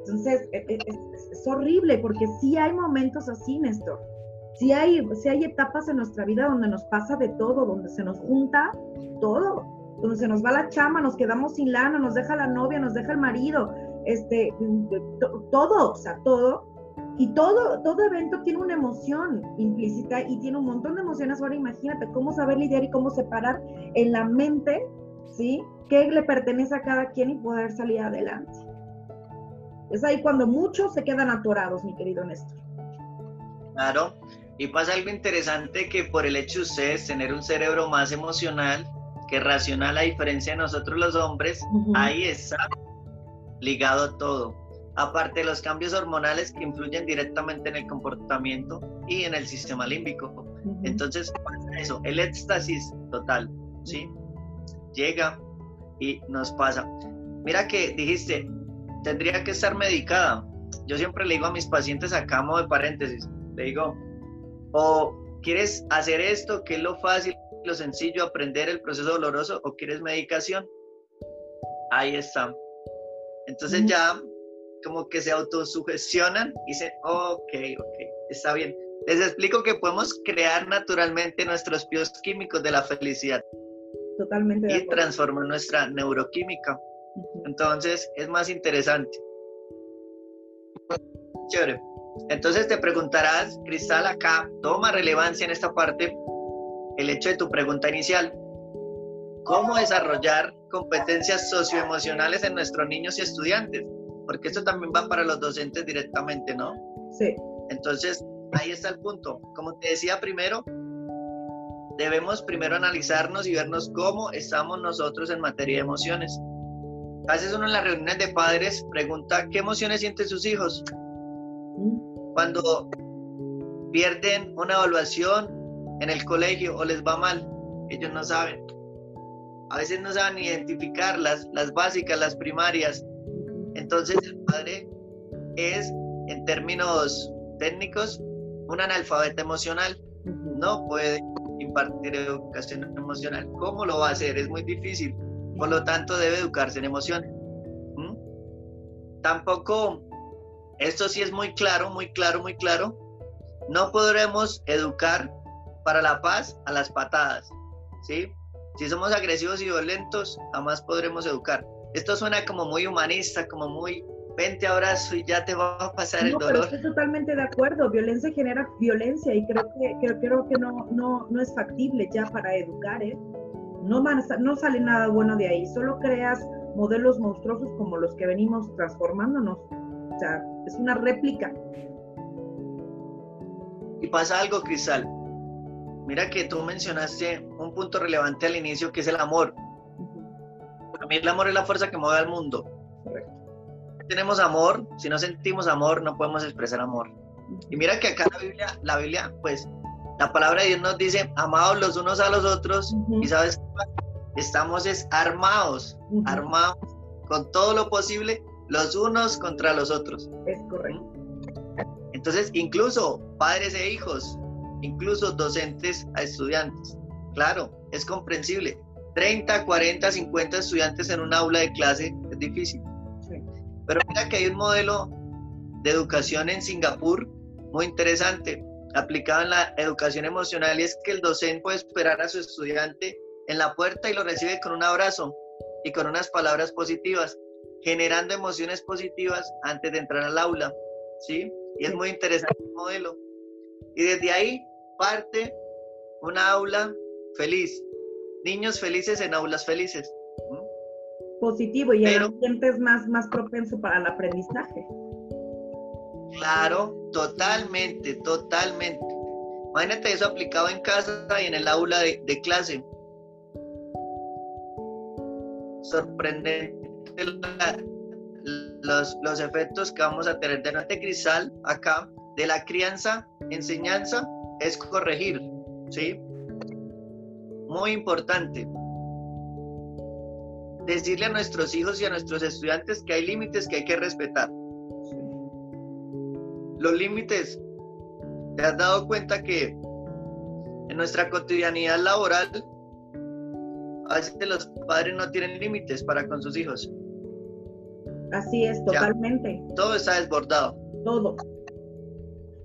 Entonces, e, e, es, horrible porque sí hay momentos así, Néstor. Sí hay, sí hay etapas en nuestra vida donde nos pasa de todo, donde se nos junta todo, donde se nos va la chama, nos quedamos sin lana, nos deja la novia, nos deja el marido, este, todo, o sea, todo. Y todo, todo evento tiene una emoción implícita y tiene un montón de emociones. Ahora imagínate cómo saber lidiar y cómo separar en la mente, ¿sí? ¿Qué le pertenece a cada quien y poder salir adelante? Es ahí cuando muchos se quedan atorados, mi querido Néstor. Claro, y pasa algo interesante que por el hecho de ustedes tener un cerebro más emocional que racional, a diferencia de nosotros los hombres, ahí está ligado todo. Aparte de los cambios hormonales que influyen directamente en el comportamiento y en el sistema límbico. Entonces, eso, el éxtasis total, ¿sí? Llega y nos pasa. Mira que dijiste, tendría que estar medicada. Yo siempre le digo a mis pacientes acá, modo de paréntesis, le digo, o quieres hacer esto, que es lo fácil, lo sencillo, aprender el proceso doloroso, o quieres medicación. Ahí está. Entonces ya como que se autosugestionan y dicen, ok, ok, está bien. Les explico que podemos crear naturalmente nuestros pios químicos de la felicidad. Totalmente. y transformar nuestra neuroquímica. Entonces es más interesante. Chévere. Entonces te preguntarás, Cristal, acá toma relevancia en esta parte el hecho de tu pregunta inicial. ¿Cómo desarrollar competencias socioemocionales en nuestros niños y estudiantes? Porque esto también va para los docentes directamente, ¿no? Sí. Entonces, ahí está el punto. Como te decía primero, debemos primero analizarnos y vernos cómo estamos nosotros en materia de emociones. A veces uno en las reuniones de padres pregunta qué emociones sienten sus hijos. Mm. Cuando pierden una evaluación en el colegio o les va mal, ellos no saben. A veces no saben identificar las, las básicas, las primarias. Entonces el padre es, en términos técnicos, un analfabeta emocional. No puede impartir educación emocional. ¿Cómo lo va a hacer? Es muy difícil. Por lo tanto, debe educarse en emociones. ¿Mm? Tampoco, esto sí es muy claro, muy claro, muy claro. No podremos educar para la paz a las patadas. ¿sí? Si somos agresivos y violentos, jamás podremos educar. Esto suena como muy humanista, como muy vente abrazo y ya te va a pasar el dolor. Pero estoy totalmente de acuerdo. Violencia genera violencia y creo que, creo, que no, no, no es factible ya para educar. ¿eh? No, no sale nada bueno de ahí. Solo creas modelos monstruosos como los que venimos transformándonos. O sea, es una réplica. Y pasa algo, Cristal. Mira que tú mencionaste un punto relevante al inicio que es el amor. Para mí el amor es la fuerza que mueve al mundo. Correcto tenemos amor, si no sentimos amor, no podemos expresar amor. Y mira que acá la Biblia, la Biblia, pues, la palabra de Dios nos dice, amados los unos a los otros, y sabes, estamos es armados, armados con todo lo posible, los unos contra los otros. Es correcto. Entonces, incluso padres e hijos, incluso docentes a estudiantes. Claro, es comprensible. 30, 40, 50 estudiantes en un aula de clase es difícil. Pero mira que hay un modelo de educación en Singapur muy interesante, aplicado en la educación emocional, y es que el docente puede esperar a su estudiante en la puerta y lo recibe con un abrazo y con unas palabras positivas, generando emociones positivas antes de entrar al aula, ¿sí? Y es muy interesante el modelo. Y desde ahí parte una aula feliz, niños felices en aulas felices positivo y el ambiente es más, más propenso para el aprendizaje. Claro, totalmente, totalmente. Imagínate eso aplicado en casa y en el aula de, clase. Sorprendente los, los efectos que vamos a tener de este cristal acá, de la crianza, enseñanza, es corregir, ¿sí? Muy importante decirle a nuestros hijos y a nuestros estudiantes que hay límites que hay que respetar. Los límites, ¿te has dado cuenta que en nuestra cotidianidad laboral a veces los padres no tienen límites para con sus hijos? Así es, totalmente. todo está desbordado. Todo.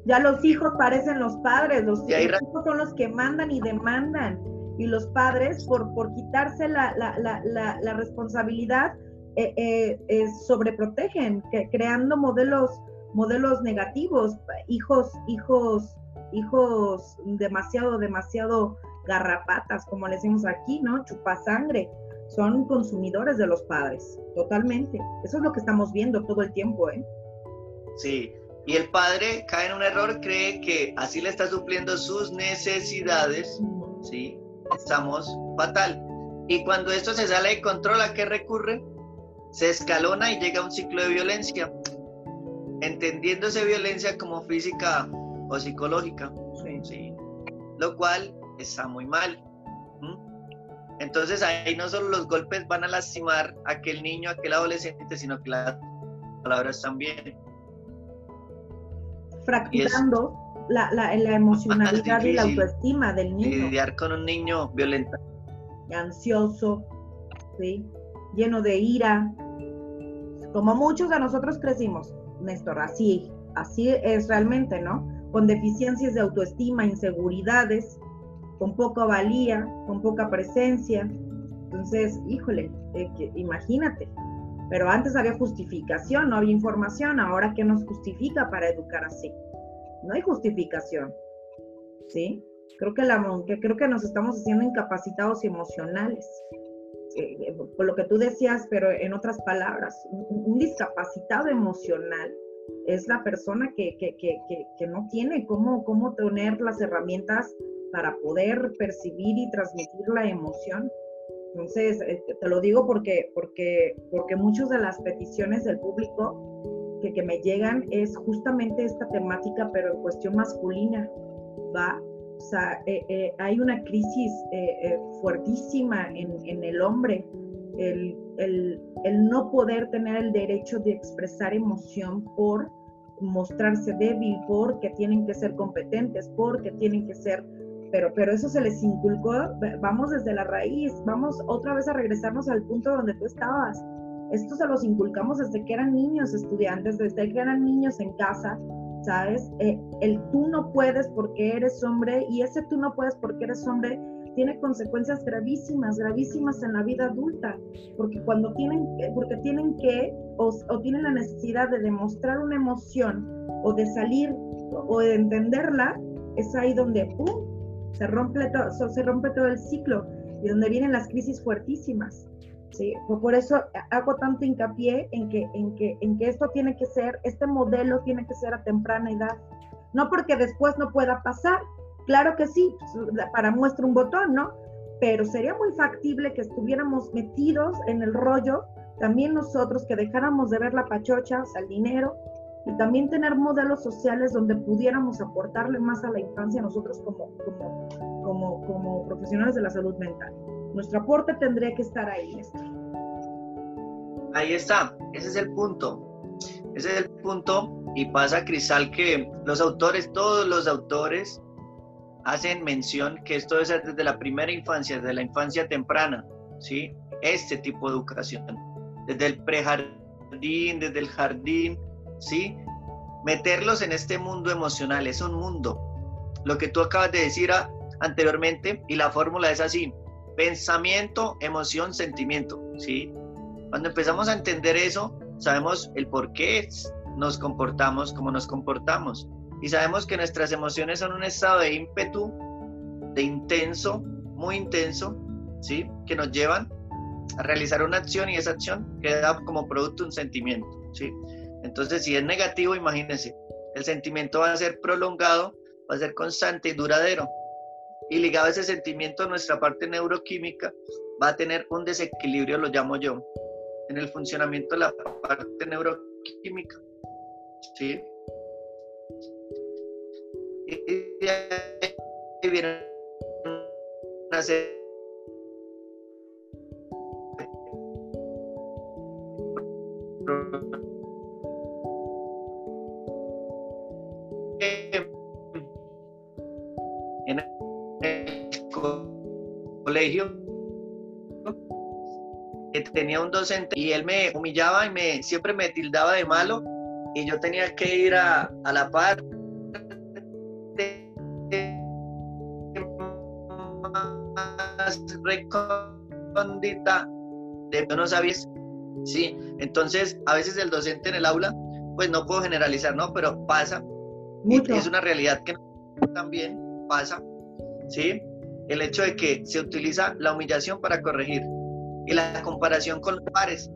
Ya los hijos parecen los padres, los hijos son los que mandan y demandan y los padres por, por quitarse la, la, responsabilidad eh, eh, eh, sobreprotegen, creando modelos, modelos negativos, hijos, hijos, hijos demasiado, demasiado garrapatas, como le decimos aquí, ¿no? Chupasangre. Son consumidores de los padres, totalmente. Eso es lo que estamos viendo todo el tiempo, ¿eh? Sí, y el padre cae en un error, cree que así le está supliendo sus necesidades, ¿sí? estamos fatal. Y cuando esto se sale de control, ¿a qué recurre? Se escalona y llega a un ciclo de violencia, entendiéndose violencia como física o psicológica. Sí. Lo cual está muy mal. Entonces ahí no solo los golpes van a lastimar a aquel niño, a aquel adolescente, sino que las palabras también. Fracturando la, la, la, emocionalidad y la autoestima del niño. Lidiar con un niño violento. Ansioso, ¿sí? lleno de ira. Como muchos de nosotros crecimos, Néstor, así, así es realmente, ¿no? Con deficiencias de autoestima, inseguridades, con poca valía, con poca presencia. Entonces, híjole, eh, imagínate. Pero antes había justificación, no había información. Ahora, ¿qué nos justifica para educar así? No hay justificación. ¿Sí? Creo que, la, que creo que nos estamos haciendo incapacitados emocionales. Eh, eh, por lo que tú decías, pero en otras palabras, un, discapacitado emocional es la persona que, que, que, que, no tiene cómo, cómo tener las herramientas para poder percibir y transmitir la emoción. Entonces, eh, te lo digo porque, porque, porque muchas de las peticiones del público que, que me llegan es justamente esta temática, pero en cuestión masculina, ¿va? O sea, eh, eh, hay una crisis fuertísima en, el hombre, el, no poder tener el derecho de expresar emoción por mostrarse débil, porque tienen que ser competentes, porque tienen que ser pero eso se les inculcó, vamos desde la raíz, vamos otra vez a regresarnos al punto donde tú estabas. Esto se los inculcamos desde que eran niños estudiantes, desde que eran niños en casa, ¿sabes? Eh, el tú no puedes porque eres hombre y ese tú no puedes porque eres hombre tiene consecuencias gravísimas, gravísimas en la vida adulta, porque cuando tienen, porque tienen que o, o tienen la necesidad de demostrar una emoción o de salir o de entenderla, es ahí donde ¡pum! se rompe todo, se rompe todo el ciclo y donde vienen las crisis fuertísimas. ¿Sí? Por eso hago tanto hincapié en que, en, que, en que esto tiene que ser, este modelo tiene que ser a temprana edad. No porque después no pueda pasar, claro que sí, para muestra un botón, ¿no? Pero sería muy factible que estuviéramos metidos en el rollo, también nosotros, que dejáramos de ver la pachocha, o sea, el dinero, y también tener modelos sociales donde pudiéramos aportarle más a la infancia nosotros como, como, como, como profesionales de la salud mental. Nuestro aporte tendría que estar ahí. Ahí está, ese es el punto. Ese es el punto y pasa, Cristal, que los autores, todos los autores, hacen mención que esto ser desde la primera infancia, desde la infancia temprana, ¿sí? Este tipo de educación, desde el prejardín, desde el jardín, ¿sí? Meterlos en este mundo emocional, es un mundo. Lo que tú acabas de decir anteriormente, y la fórmula es así, pensamiento, emoción, sentimiento, ¿sí? Cuando empezamos a entender eso, sabemos el por qué nos comportamos como nos comportamos. Y sabemos que nuestras emociones son un estado de ímpetu, de intenso, muy intenso, ¿sí? Que nos llevan a realizar una acción y esa acción queda como producto un sentimiento, ¿sí? Entonces, si es negativo, imagínense, el sentimiento va a ser prolongado, va a ser constante y duradero. Y ligado a ese sentimiento, nuestra parte neuroquímica va a tener un desequilibrio, lo llamo yo, en el funcionamiento de la parte neuroquímica. ¿Sí? Y ahí viene una serie colegio que tenía un docente y él me humillaba y me siempre me tildaba de malo y yo tenía que ir a, a la parte más recóndita de no sabía sí. Entonces a veces el docente en el aula pues no puedo generalizar no pero pasa. Es una realidad que también pasa sí el hecho de que se utiliza la humillación para corregir y la comparación con los pares.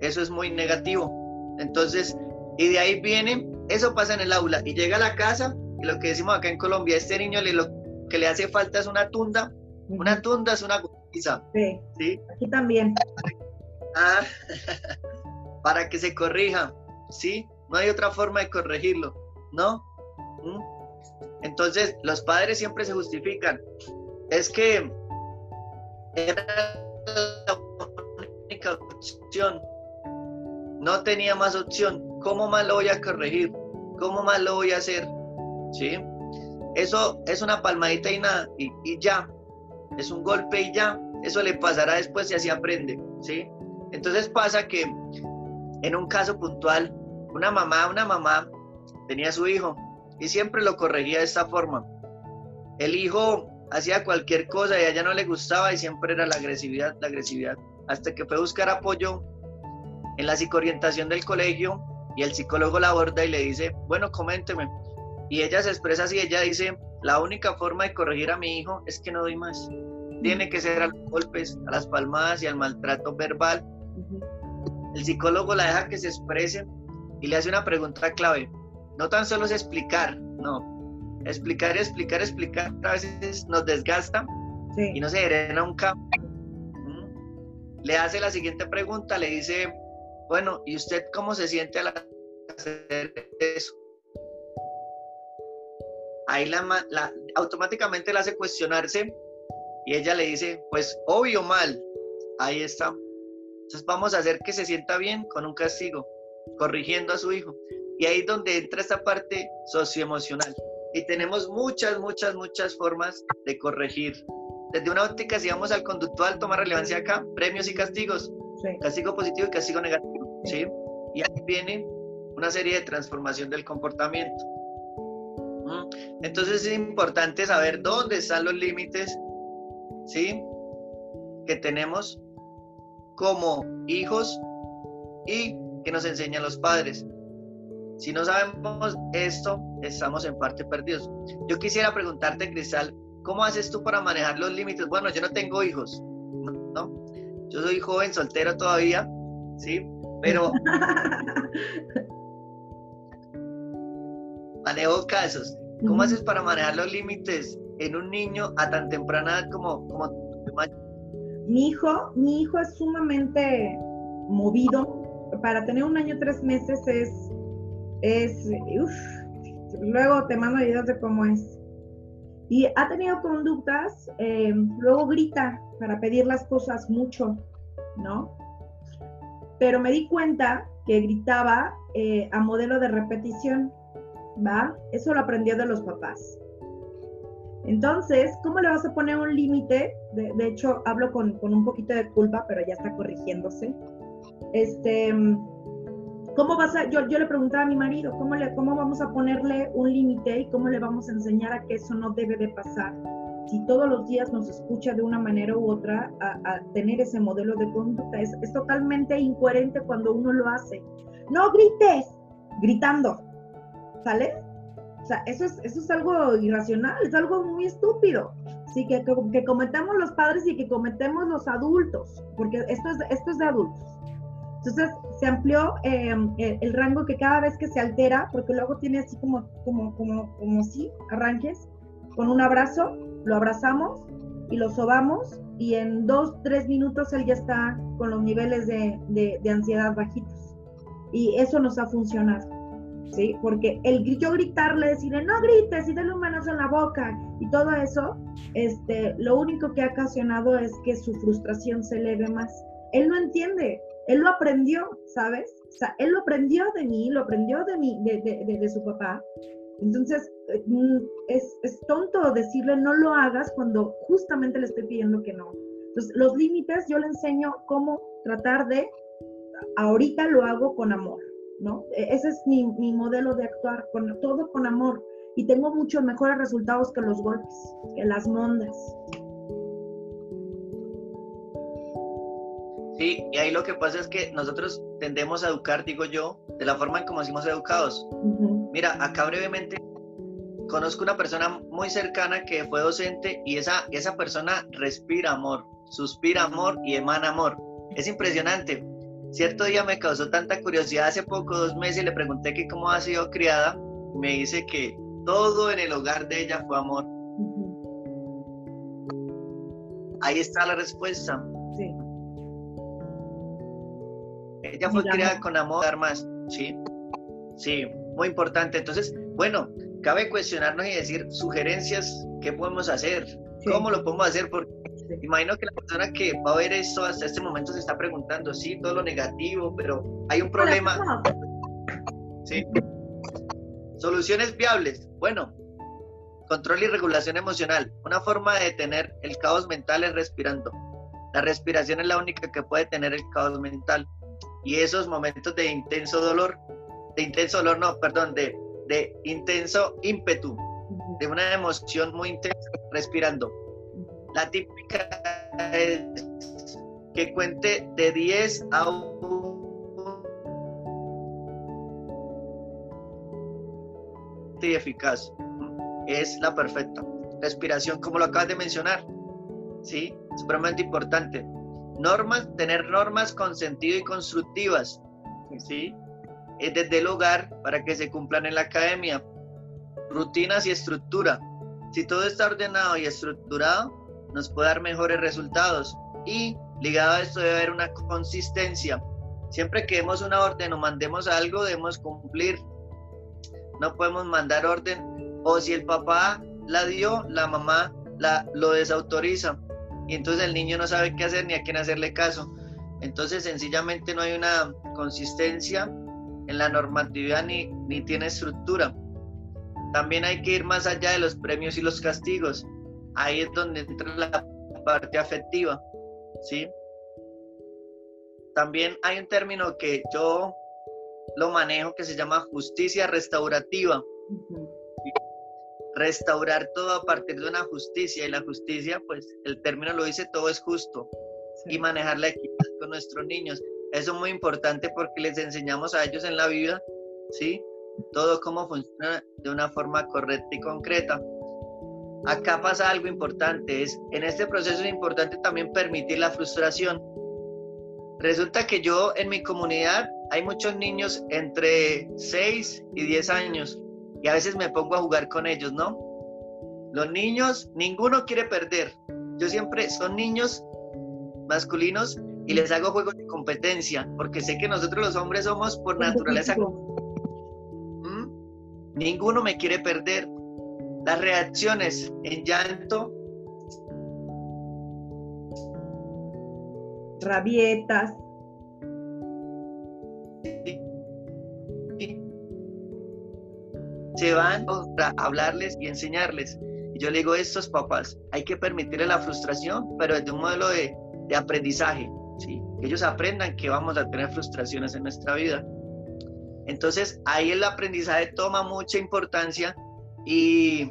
Eso es muy negativo. Entonces, y de ahí viene, eso pasa en el aula y llega a la casa y lo que decimos acá en Colombia, este niño le, lo que le hace falta es una tunda. Una tunda es una golpiza. Sí, sí. Aquí también. Ah, para que se corrija, ¿sí? No hay otra forma de corregirlo, ¿no? Entonces, los padres siempre se justifican. Es que era la única opción. No tenía más opción. ¿Cómo más lo voy a corregir? ¿Cómo más lo voy a hacer? ¿Sí? Eso es una palmadita y nada, y, ya. Es un golpe y ya. Eso le pasará después y así aprende. ¿Sí? Entonces pasa que en un caso puntual, una mamá, una mamá tenía su hijo y siempre lo corregía de esta forma. El hijo hacía cualquier cosa y a ella no le gustaba y siempre era la agresividad, la agresividad. Hasta que fue a buscar apoyo en la psicoorientación del colegio y el psicólogo la aborda y le dice, bueno, coménteme. Y ella se expresa así, ella dice, la única forma de corregir a mi hijo es que no doy más. Tiene que ser a los golpes, a las palmadas y al maltrato verbal. El psicólogo la deja que se exprese y le hace una pregunta clave. No tan solo es explicar, no. Explicar, explicar, explicar a veces nos desgasta y no se herena un cambio. ¿Mm? Le hace la siguiente pregunta, le dice, bueno, ¿y usted cómo se siente al hacer eso? Ahí la, la, automáticamente la hace cuestionarse y ella le dice, pues obvio mal, ahí está. Entonces vamos a hacer que se sienta bien con un castigo, corrigiendo a su hijo. Y ahí es donde entra esta parte socioemocional. Y tenemos muchas, muchas, muchas formas de corregir. Desde una óptica, si vamos al conductual, toma relevancia acá, premios y castigos. Castigo positivo y castigo negativo. ¿sí? Y ahí viene una serie de transformación del comportamiento. ¿Mm? Entonces es importante saber dónde están los límites ¿sí? Que tenemos como hijos y que nos enseñan los padres. Si no sabemos esto, estamos en parte perdidos. Yo quisiera preguntarte, Cristal, ¿cómo haces tú para manejar los límites? Bueno, yo no tengo hijos, ¿no? Yo soy joven, soltero todavía, ¿sí? Pero manejo casos. ¿Cómo haces para manejar los límites en un niño a tan temprana edad como, como mi hijo, mi hijo es sumamente movido. Para tener un año tres meses es, es, luego te mando videos de cómo es. Y ha tenido conductas, eh, luego grita para pedir las cosas mucho, ¿no? Pero me di cuenta que gritaba eh, a modelo de repetición, ¿va? Eso lo aprendió de los papás. Entonces, ¿cómo le vas a poner un límite? De, hecho, hablo con, un poquito de culpa, pero ya está corrigiéndose. Este, ¿cómo vas a, yo, yo le preguntaba a mi marido, ¿cómo, le, cómo vamos a ponerle un límite y cómo le vamos a enseñar a que eso no debe de pasar? Si todos los días nos escucha de una manera u otra a, tener ese modelo de conducta, es, es totalmente incoherente cuando uno lo hace. No grites, gritando, ¿sale? O sea, eso es, eso es algo irracional, es algo muy estúpido. Sí, que, que, cometemos los padres y que cometemos los adultos, porque esto es, esto es de adultos. Entonces se amplió em, el, rango que cada vez que se altera, porque luego tiene así como, como, como, como si arranques, con un abrazo, lo abrazamos y lo sobamos y en dos, tres minutos él ya está con los niveles de, de, de ansiedad bajitos. Y eso nos ha funcionado. ¿sí? Porque el yo gritarle, decirle, no grites y dale un manazo en la boca y todo eso, este, lo único que ha ocasionado es que su frustración se eleve más. Él no entiende, él lo aprendió, ¿sabes? Él lo aprendió de mí, lo aprendió de, mí, de, de, su papá. Entonces, eh, mm, es, es tonto decirle no lo hagas cuando justamente le estoy pidiendo que no. Entonces, los límites yo le enseño cómo tratar de, ahorita lo hago con amor, ¿no? E, ese es mi, modelo de actuar, con, todo con amor. Y tengo muchos mejores resultados que los golpes, que las mondas. Sí, y ahí lo que pasa es que nosotros tendemos a educar, digo yo, de la forma en como somos educados. Mira, acá brevemente conozco una persona muy cercana que fue docente y esa, esa persona respira amor, suspira amor y emana amor. Es impresionante. Cierto día me causó tanta curiosidad hace poco, dos meses, le pregunté que cómo ha sido criada. Me dice que todo en el hogar de ella fue amor. Ahí está la respuesta. Ella fue criada con amor, más. Sí. Sí, muy importante. Entonces, bueno, cabe cuestionarnos y decir sugerencias, ¿qué podemos hacer? ¿Cómo lo podemos hacer? Porque Imagino que la persona que va a ver esto hasta este momento se está preguntando, sí, todo lo negativo, pero hay un problema. Sí. Soluciones viables. Bueno, control y regulación emocional. Una forma de detener el caos mental es respirando. La respiración es la única que puede tener el caos mental. Y esos momentos de intenso dolor, de intenso dolor, no, perdón, de, de intenso ímpetu, de una emoción muy intensa, respirando. La típica es que cuente de 10 a 1 y eficaz. Es la perfecta. Respiración, como lo acabas de mencionar. ¿Sí? Supremamente importante. Normas, tener normas con sentido y constructivas. ¿Sí? Es desde el hogar para que se cumplan en la academia. Rutinas y estructura. Si todo está ordenado y estructurado, nos puede dar mejores resultados. Y ligado a esto debe haber una consistencia. Siempre que demos una orden o mandemos algo, debemos cumplir. No podemos mandar orden. O si el papá la dio, la mamá la, lo desautoriza. Y entonces el niño no sabe qué hacer ni a quién hacerle caso. Entonces sencillamente no hay una consistencia en la normatividad ni, ni tiene estructura. También hay que ir más allá de los premios y los castigos ahí es donde entra la parte afectiva, ¿sí? También hay un término que yo lo manejo que se llama justicia restaurativa. Restaurar todo a partir de una justicia y la justicia, pues el término lo dice, todo es justo. Y manejar la equidad con nuestros niños. Eso es muy importante porque les enseñamos a ellos en la vida, ¿sí? Todo cómo funciona de una forma correcta y concreta acá pasa algo importante, es en este proceso es importante también permitir la frustración. Resulta que yo en mi comunidad hay muchos niños entre 6 y 10 años y a veces me pongo a jugar con ellos, ¿no? Los niños, ninguno quiere perder. Yo siempre son niños masculinos y les hago juegos de competencia porque sé que nosotros los hombres somos por naturaleza. ¿Mm? Ninguno me quiere perder las reacciones en llanto. Rabietas. Se van a hablarles y enseñarles. Yo le digo estos papás, hay que permitirle la frustración, pero desde un modelo de, de aprendizaje, ¿sí? que ellos aprendan que vamos a tener frustraciones en nuestra vida. Entonces ahí el aprendizaje toma mucha importancia y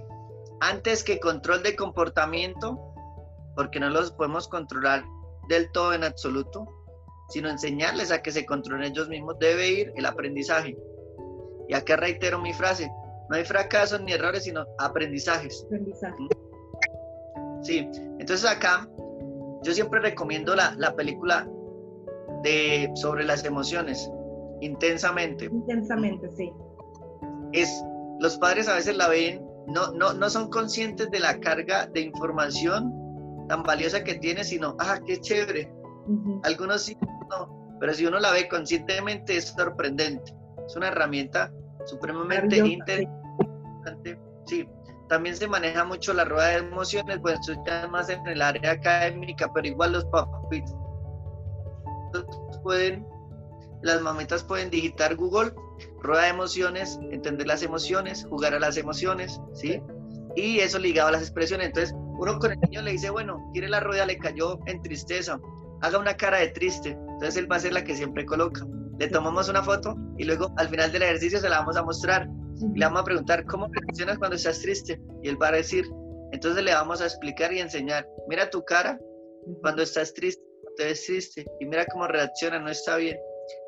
antes que control de comportamiento, porque no los podemos controlar del todo en absoluto, sino enseñarles a que se controlen ellos mismos, debe ir el aprendizaje. Y acá reitero mi frase, no hay fracasos ni errores, sino aprendizajes. Aprendizaje. Sí, entonces acá yo siempre recomiendo la, la película de, sobre las emociones, intensamente. Intensamente, sí. Es, los padres a veces la ven, no, no, no son conscientes de la carga de información tan valiosa que tiene, sino, ah, qué chévere. Algunos sí, no, pero si uno la ve conscientemente es sorprendente. Es una herramienta supremamente interesante. Sí, también se maneja mucho la rueda de emociones, pues esto ya más en el área académica, pero igual los papitos pueden, las mamitas pueden digitar Google rueda de emociones, entender las emociones, jugar a las emociones, ¿sí? Y eso ligado a las expresiones. Entonces, uno con el niño le dice, bueno, quiere la rueda, le cayó en tristeza, haga una cara de triste. Entonces, él va a ser la que siempre coloca. Le tomamos una foto y luego al final del ejercicio se la vamos a mostrar. Y le vamos a preguntar, ¿cómo reaccionas cuando estás triste? Y él va a decir, entonces le vamos a explicar y enseñar, mira tu cara cuando estás triste, te ves triste y mira cómo reacciona, no está bien.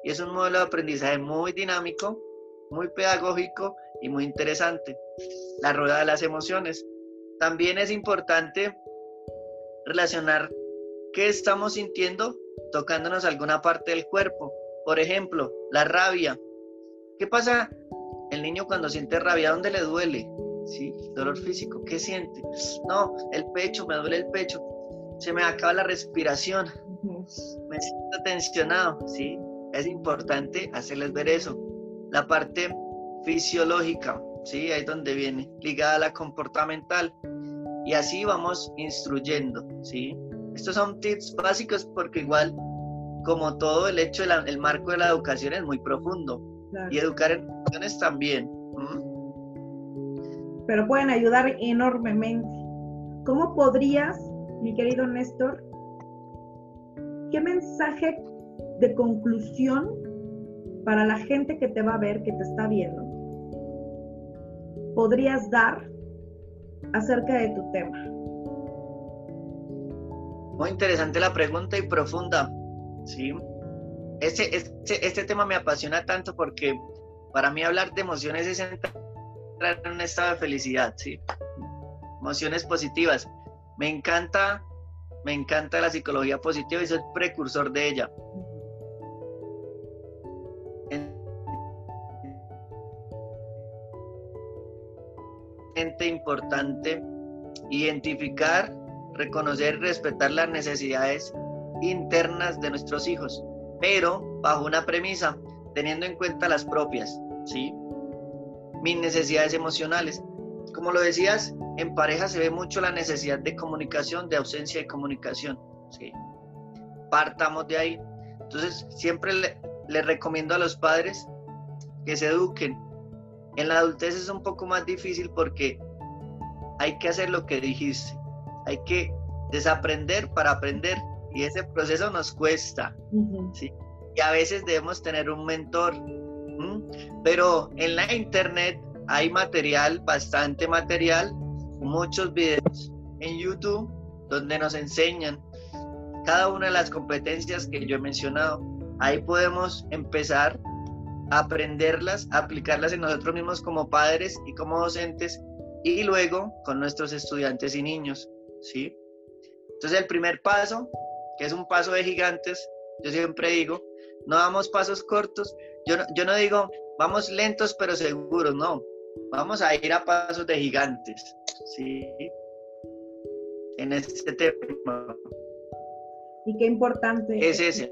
Y es un modelo de aprendizaje muy dinámico muy pedagógico y muy interesante. La rueda de las emociones. También es importante relacionar qué estamos sintiendo tocándonos alguna parte del cuerpo. Por ejemplo, la rabia. ¿Qué pasa el niño cuando siente rabia? ¿Dónde le duele? ¿Sí? Dolor físico. ¿Qué siente? No, el pecho, me duele el pecho. Se me acaba la respiración. Me siento tensionado. ¿Sí? Es importante hacerles ver eso la parte fisiológica, ¿sí? Ahí es donde viene, ligada a la comportamental. Y así vamos instruyendo, ¿sí? Estos son tips básicos porque igual, como todo, el hecho del marco de la educación es muy profundo. Y educar en emociones también. Pero pueden ayudar enormemente. ¿Cómo podrías, mi querido Néstor, qué mensaje de conclusión para la gente que te va a ver, que te está viendo, podrías dar acerca de tu tema? Muy interesante la pregunta y profunda. Sí. Este, este, este tema me apasiona tanto porque para mí hablar de emociones es entrar en un estado de felicidad, ¿sí? Emociones positivas. Me encanta, me encanta la psicología positiva y soy precursor de ella. importante identificar, reconocer y respetar las necesidades internas de nuestros hijos, pero bajo una premisa, teniendo en cuenta las propias, ¿sí? Mis necesidades emocionales. Como lo decías, en pareja se ve mucho la necesidad de comunicación, de ausencia de comunicación, ¿sí? Partamos de ahí. Entonces, siempre le, le recomiendo a los padres que se eduquen. En la adultez es un poco más difícil porque hay que hacer lo que dijiste. Hay que desaprender para aprender y ese proceso nos cuesta. ¿sí? Y a veces debemos tener un mentor. Pero en la internet hay material, bastante material, muchos videos en YouTube donde nos enseñan cada una de las competencias que yo he mencionado. Ahí podemos empezar a aprenderlas, aplicarlas en nosotros mismos como padres y como docentes y luego con nuestros estudiantes y niños, ¿sí? Entonces el primer paso, que es un paso de gigantes, yo siempre digo, no damos pasos cortos, yo no, yo no digo, vamos lentos pero seguros, no, vamos a ir a pasos de gigantes, ¿sí? En este tema. Y qué importante. Es ese.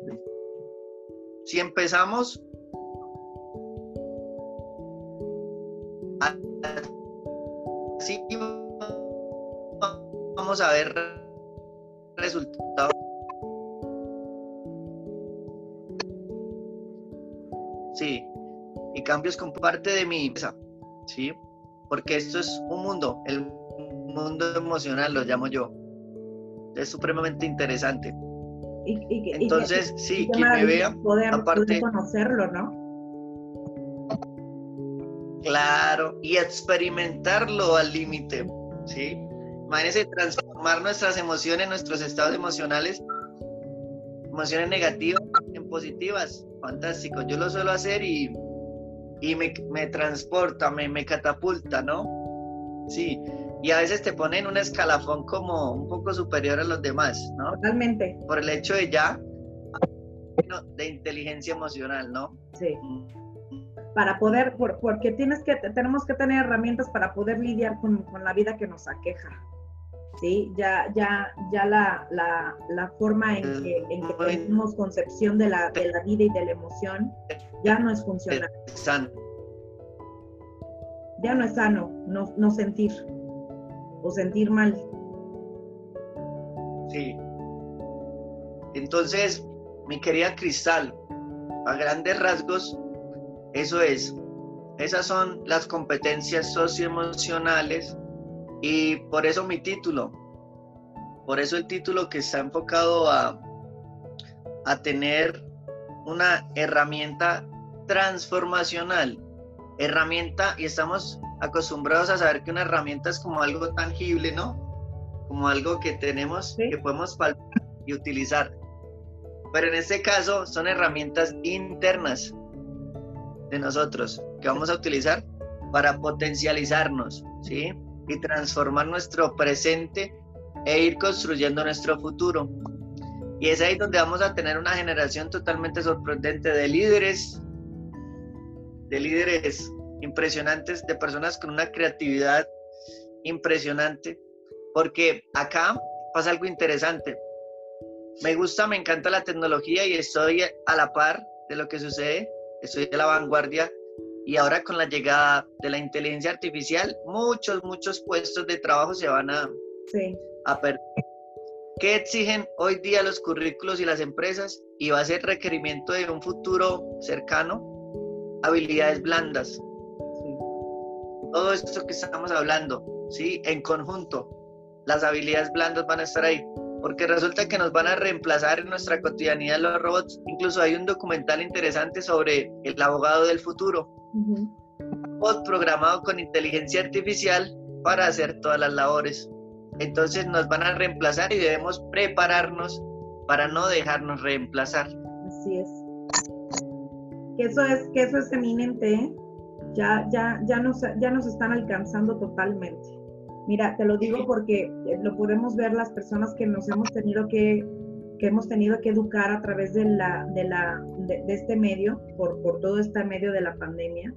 Si empezamos así vamos a ver resultados. Cambios con parte de mi ¿sí? Porque esto es un mundo, el mundo emocional lo llamo yo. Es supremamente interesante. Entonces, sí, quien me vea, poder, aparte, conocerlo, ¿no? Claro, y experimentarlo al límite, ¿sí? Imagínense transformar nuestras emociones, nuestros estados emocionales, emociones negativas en positivas. Fantástico, yo lo suelo hacer y, y me, me, transporta, me, me catapulta, ¿no? Sí, y a veces te pone en un escalafón como un poco superior a los demás, ¿no? Totalmente. Por el hecho de ya de inteligencia emocional, ¿no? Sí. Mm para poder, porque tienes que, tenemos que tener herramientas para poder lidiar con, con la vida que nos aqueja. ¿Sí? Ya, ya, ya la, la, la forma en que, en que tenemos concepción de la, de la vida y de la emoción ya no es funcional. Ya no es sano no, no sentir o sentir mal. Sí. Entonces, mi querida Cristal, a grandes rasgos, eso es, esas son las competencias socioemocionales y por eso mi título, por eso el título que está enfocado a, a tener una herramienta transformacional, herramienta, y estamos acostumbrados a saber que una herramienta es como algo tangible, ¿no? Como algo que tenemos, que podemos palpar y utilizar. Pero en este caso son herramientas internas, de nosotros que vamos a utilizar para potencializarnos, ¿sí? Y transformar nuestro presente e ir construyendo nuestro futuro. Y es ahí donde vamos a tener una generación totalmente sorprendente de líderes, de líderes impresionantes, de personas con una creatividad impresionante, porque acá pasa algo interesante. Me gusta, me encanta la tecnología y estoy a la par de lo que sucede estoy de la vanguardia y ahora con la llegada de la inteligencia artificial, muchos, muchos puestos de trabajo se van a, a perder. ¿Qué exigen hoy día los currículos y las empresas? Y va a ser requerimiento de un futuro cercano, habilidades blandas. Todo esto que estamos hablando, ¿sí? En conjunto, las habilidades blandas van a estar ahí, porque resulta que nos van a reemplazar en nuestra cotidianidad los robots. Incluso hay un documental interesante sobre el abogado del futuro. Un bot programado con inteligencia artificial para hacer todas las labores. Entonces nos van a reemplazar y debemos prepararnos para no dejarnos reemplazar. Así es. Que eso es, que eso es eminente, ¿eh? ya, ya, ya, nos, ya nos están alcanzando totalmente. Mira, te lo digo porque eh, lo podemos ver las personas que nos hemos tenido que, que hemos tenido que educar a través de, la, de, la, de, este medio, por, por todo este medio de la pandemia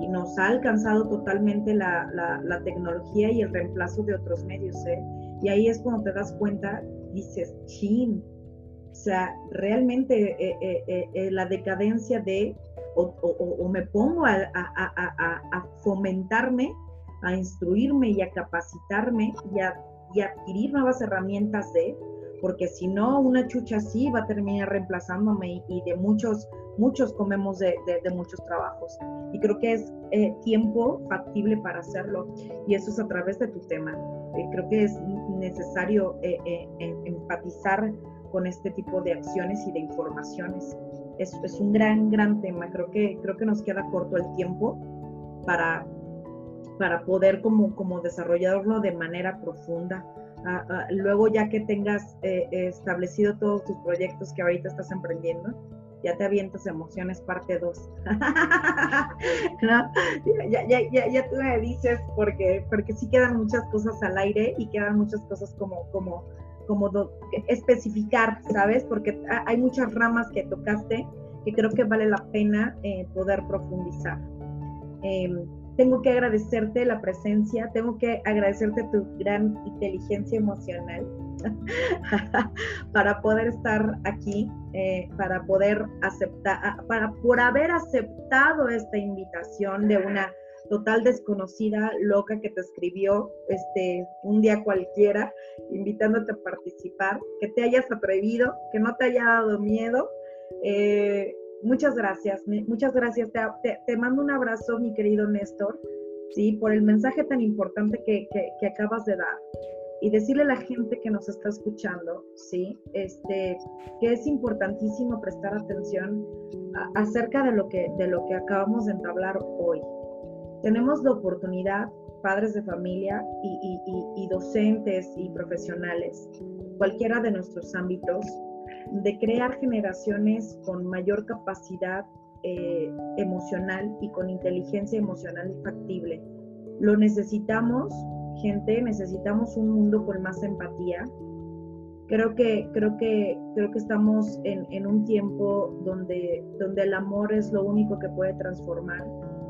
y nos ha alcanzado totalmente la, la, tecnología y el reemplazo de otros medios. ¿eh? Y ahí es cuando te das cuenta, dices, chin, o sea, realmente eh, eh, la decadencia de, o, me pongo a, a, a, fomentarme, a instruirme y a capacitarme y a, y adquirir nuevas herramientas de, porque si no, una chucha así va a terminar reemplazándome y de muchos muchos comemos de, muchos trabajos. Y creo que es eh, tiempo factible para hacerlo. Y eso es a través de tu tema. Eh, creo que es necesario eh, empatizar con este tipo de acciones y de informaciones. Es, es, un gran, gran tema. Creo que, creo que nos queda corto el tiempo para, para poder como, como desarrollarlo de manera profunda. Ah, ah, luego ya que tengas establecido todos tus proyectos que ahorita estás emprendiendo, ya te avientas emociones parte 2. ¿No? ya, ya, ya, ya, tú me dices porque, porque sí quedan muchas cosas al aire y quedan muchas cosas como, como, como especificar, ¿sabes? Porque hay muchas ramas que tocaste que creo que vale la pena eh, poder profundizar. Em, tengo que agradecerte la presencia, tengo que agradecerte tu gran inteligencia emocional para poder estar aquí, eh, para poder aceptar, ah, para por haber aceptado esta invitación de una total desconocida, loca que te escribió este un día cualquiera, invitándote a participar, que te hayas atrevido, que no te haya dado miedo. Eh, muchas gracias, muchas gracias. Te, mando un abrazo, mi querido Néstor, ¿sí? por el mensaje tan importante que, que acabas de dar y decirle a la gente que nos está escuchando, ¿sí? Este, que es importantísimo prestar atención acerca de lo, que, de lo que acabamos de entablar hoy. Tenemos la oportunidad, padres de familia y, y, docentes y profesionales, cualquiera de nuestros ámbitos, de crear generaciones con mayor capacidad eh, emocional y con inteligencia emocional factible. Lo necesitamos gente, necesitamos un mundo con más empatía. Creo que, creo que, creo que estamos en, en, un tiempo donde, donde el amor es lo único que puede transformar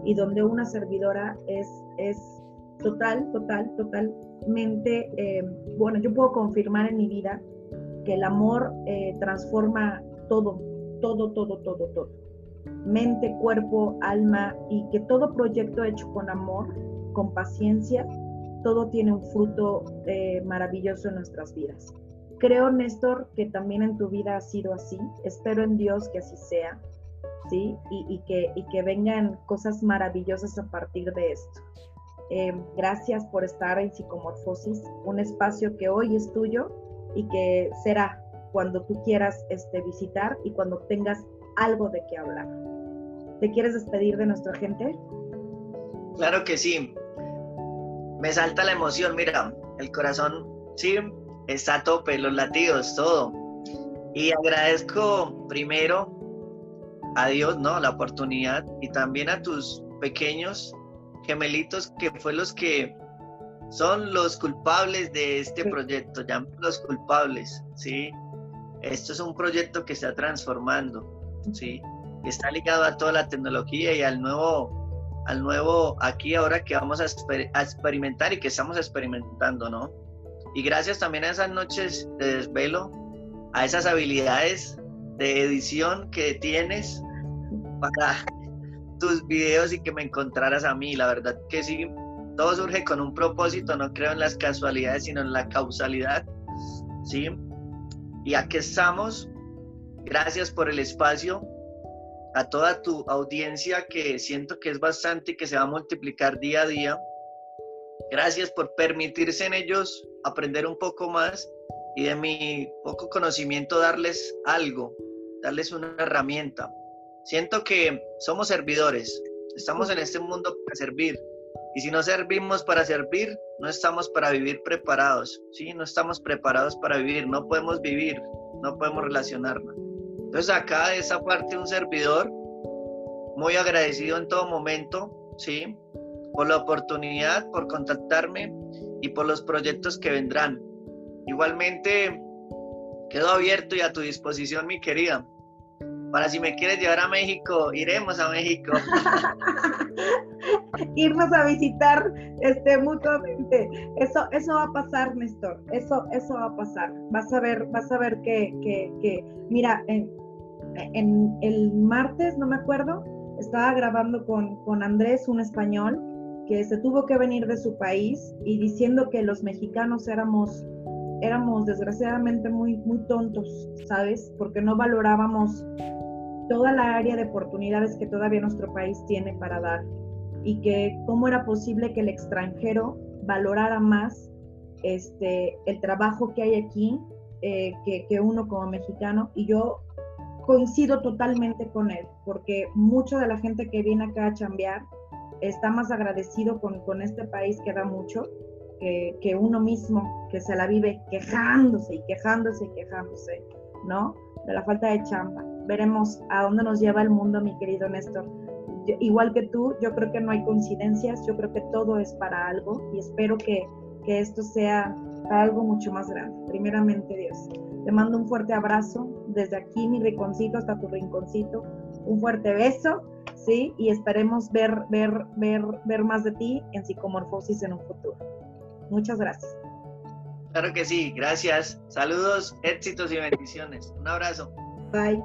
y donde una servidora es, es total, total, totalmente, eh, bueno, yo puedo confirmar en mi vida que el amor eh, transforma todo, todo, todo, todo, todo. Mente, cuerpo, alma y que todo proyecto hecho con amor, con paciencia, todo tiene un fruto eh, maravilloso en nuestras vidas. Creo, Néstor, que también en tu vida ha sido así. Espero en Dios que así sea, ¿sí? Y, que, y que vengan cosas maravillosas a partir de esto. Eh, gracias por estar en Psicomorfosis, un espacio que hoy es tuyo y que será cuando tú quieras este, visitar y cuando tengas algo de qué hablar. ¿Te quieres despedir de nuestra gente? Claro que sí me salta la emoción, mira, el corazón, sí, está a tope, los latidos, todo. Y agradezco primero a Dios, ¿no? La oportunidad y también a tus pequeños gemelitos que fue los que son los culpables de este proyecto, ya los culpables, ¿sí? Esto es un proyecto que está transformando, ¿sí? Está ligado a toda la tecnología y al nuevo al nuevo aquí ahora que vamos a, experimentar y que estamos experimentando, ¿no? Y gracias también a esas noches de desvelo, a esas habilidades de edición que tienes para tus videos y que me encontraras a mí. La verdad que sí, todo surge con un propósito, no creo en las casualidades, sino en la causalidad. ¿sí? Y aquí estamos. Gracias por el espacio. A toda tu audiencia que siento que es bastante y que se va a multiplicar día a día. Gracias por permitirse en ellos aprender un poco más y de mi poco conocimiento darles algo, darles una herramienta. Siento que somos servidores, estamos en este mundo para servir. Y si no servimos para servir, no estamos para vivir preparados, ¿sí? No estamos preparados para vivir, no podemos vivir, no podemos relacionarnos. Entonces acá de esa parte un servidor, muy agradecido en todo momento, ¿sí? Por la oportunidad, por contactarme y por los proyectos que vendrán. Igualmente, quedo abierto y a tu disposición, mi querida. Para si me quieres llevar a México, iremos a México. Irnos a visitar este, mutuamente. Eso, eso va a pasar, Néstor. Eso, eso va a pasar. Vas a ver, vas a ver que, que, que mira, en, en, el martes, no me acuerdo, estaba grabando con, con Andrés, un español, que se tuvo que venir de su país y diciendo que los mexicanos éramos éramos desgraciadamente muy, muy tontos, ¿sabes? Porque no valorábamos toda la área de oportunidades que todavía nuestro país tiene para dar y que cómo era posible que el extranjero valorara más este, el trabajo que hay aquí eh, que, que, uno como mexicano y yo coincido totalmente con él porque mucha de la gente que viene acá a chambear está más agradecido con, con este país que da mucho que, que uno mismo que se la vive quejándose y quejándose y quejándose, ¿no? De la falta de chamba veremos a dónde nos lleva el mundo, mi querido Néstor. igual que tú, yo creo que no hay coincidencias, yo creo que todo es para algo y espero que, que esto sea para algo mucho más grande. Primeramente Dios. Te mando un fuerte abrazo desde aquí, mi rinconcito, hasta tu rinconcito. Un fuerte beso, ¿sí? Y esperemos ver, ver, ver, ver más de ti en psicomorfosis en un futuro. Muchas gracias. Claro que sí, gracias. Saludos, éxitos y bendiciones. Un abrazo. Bye.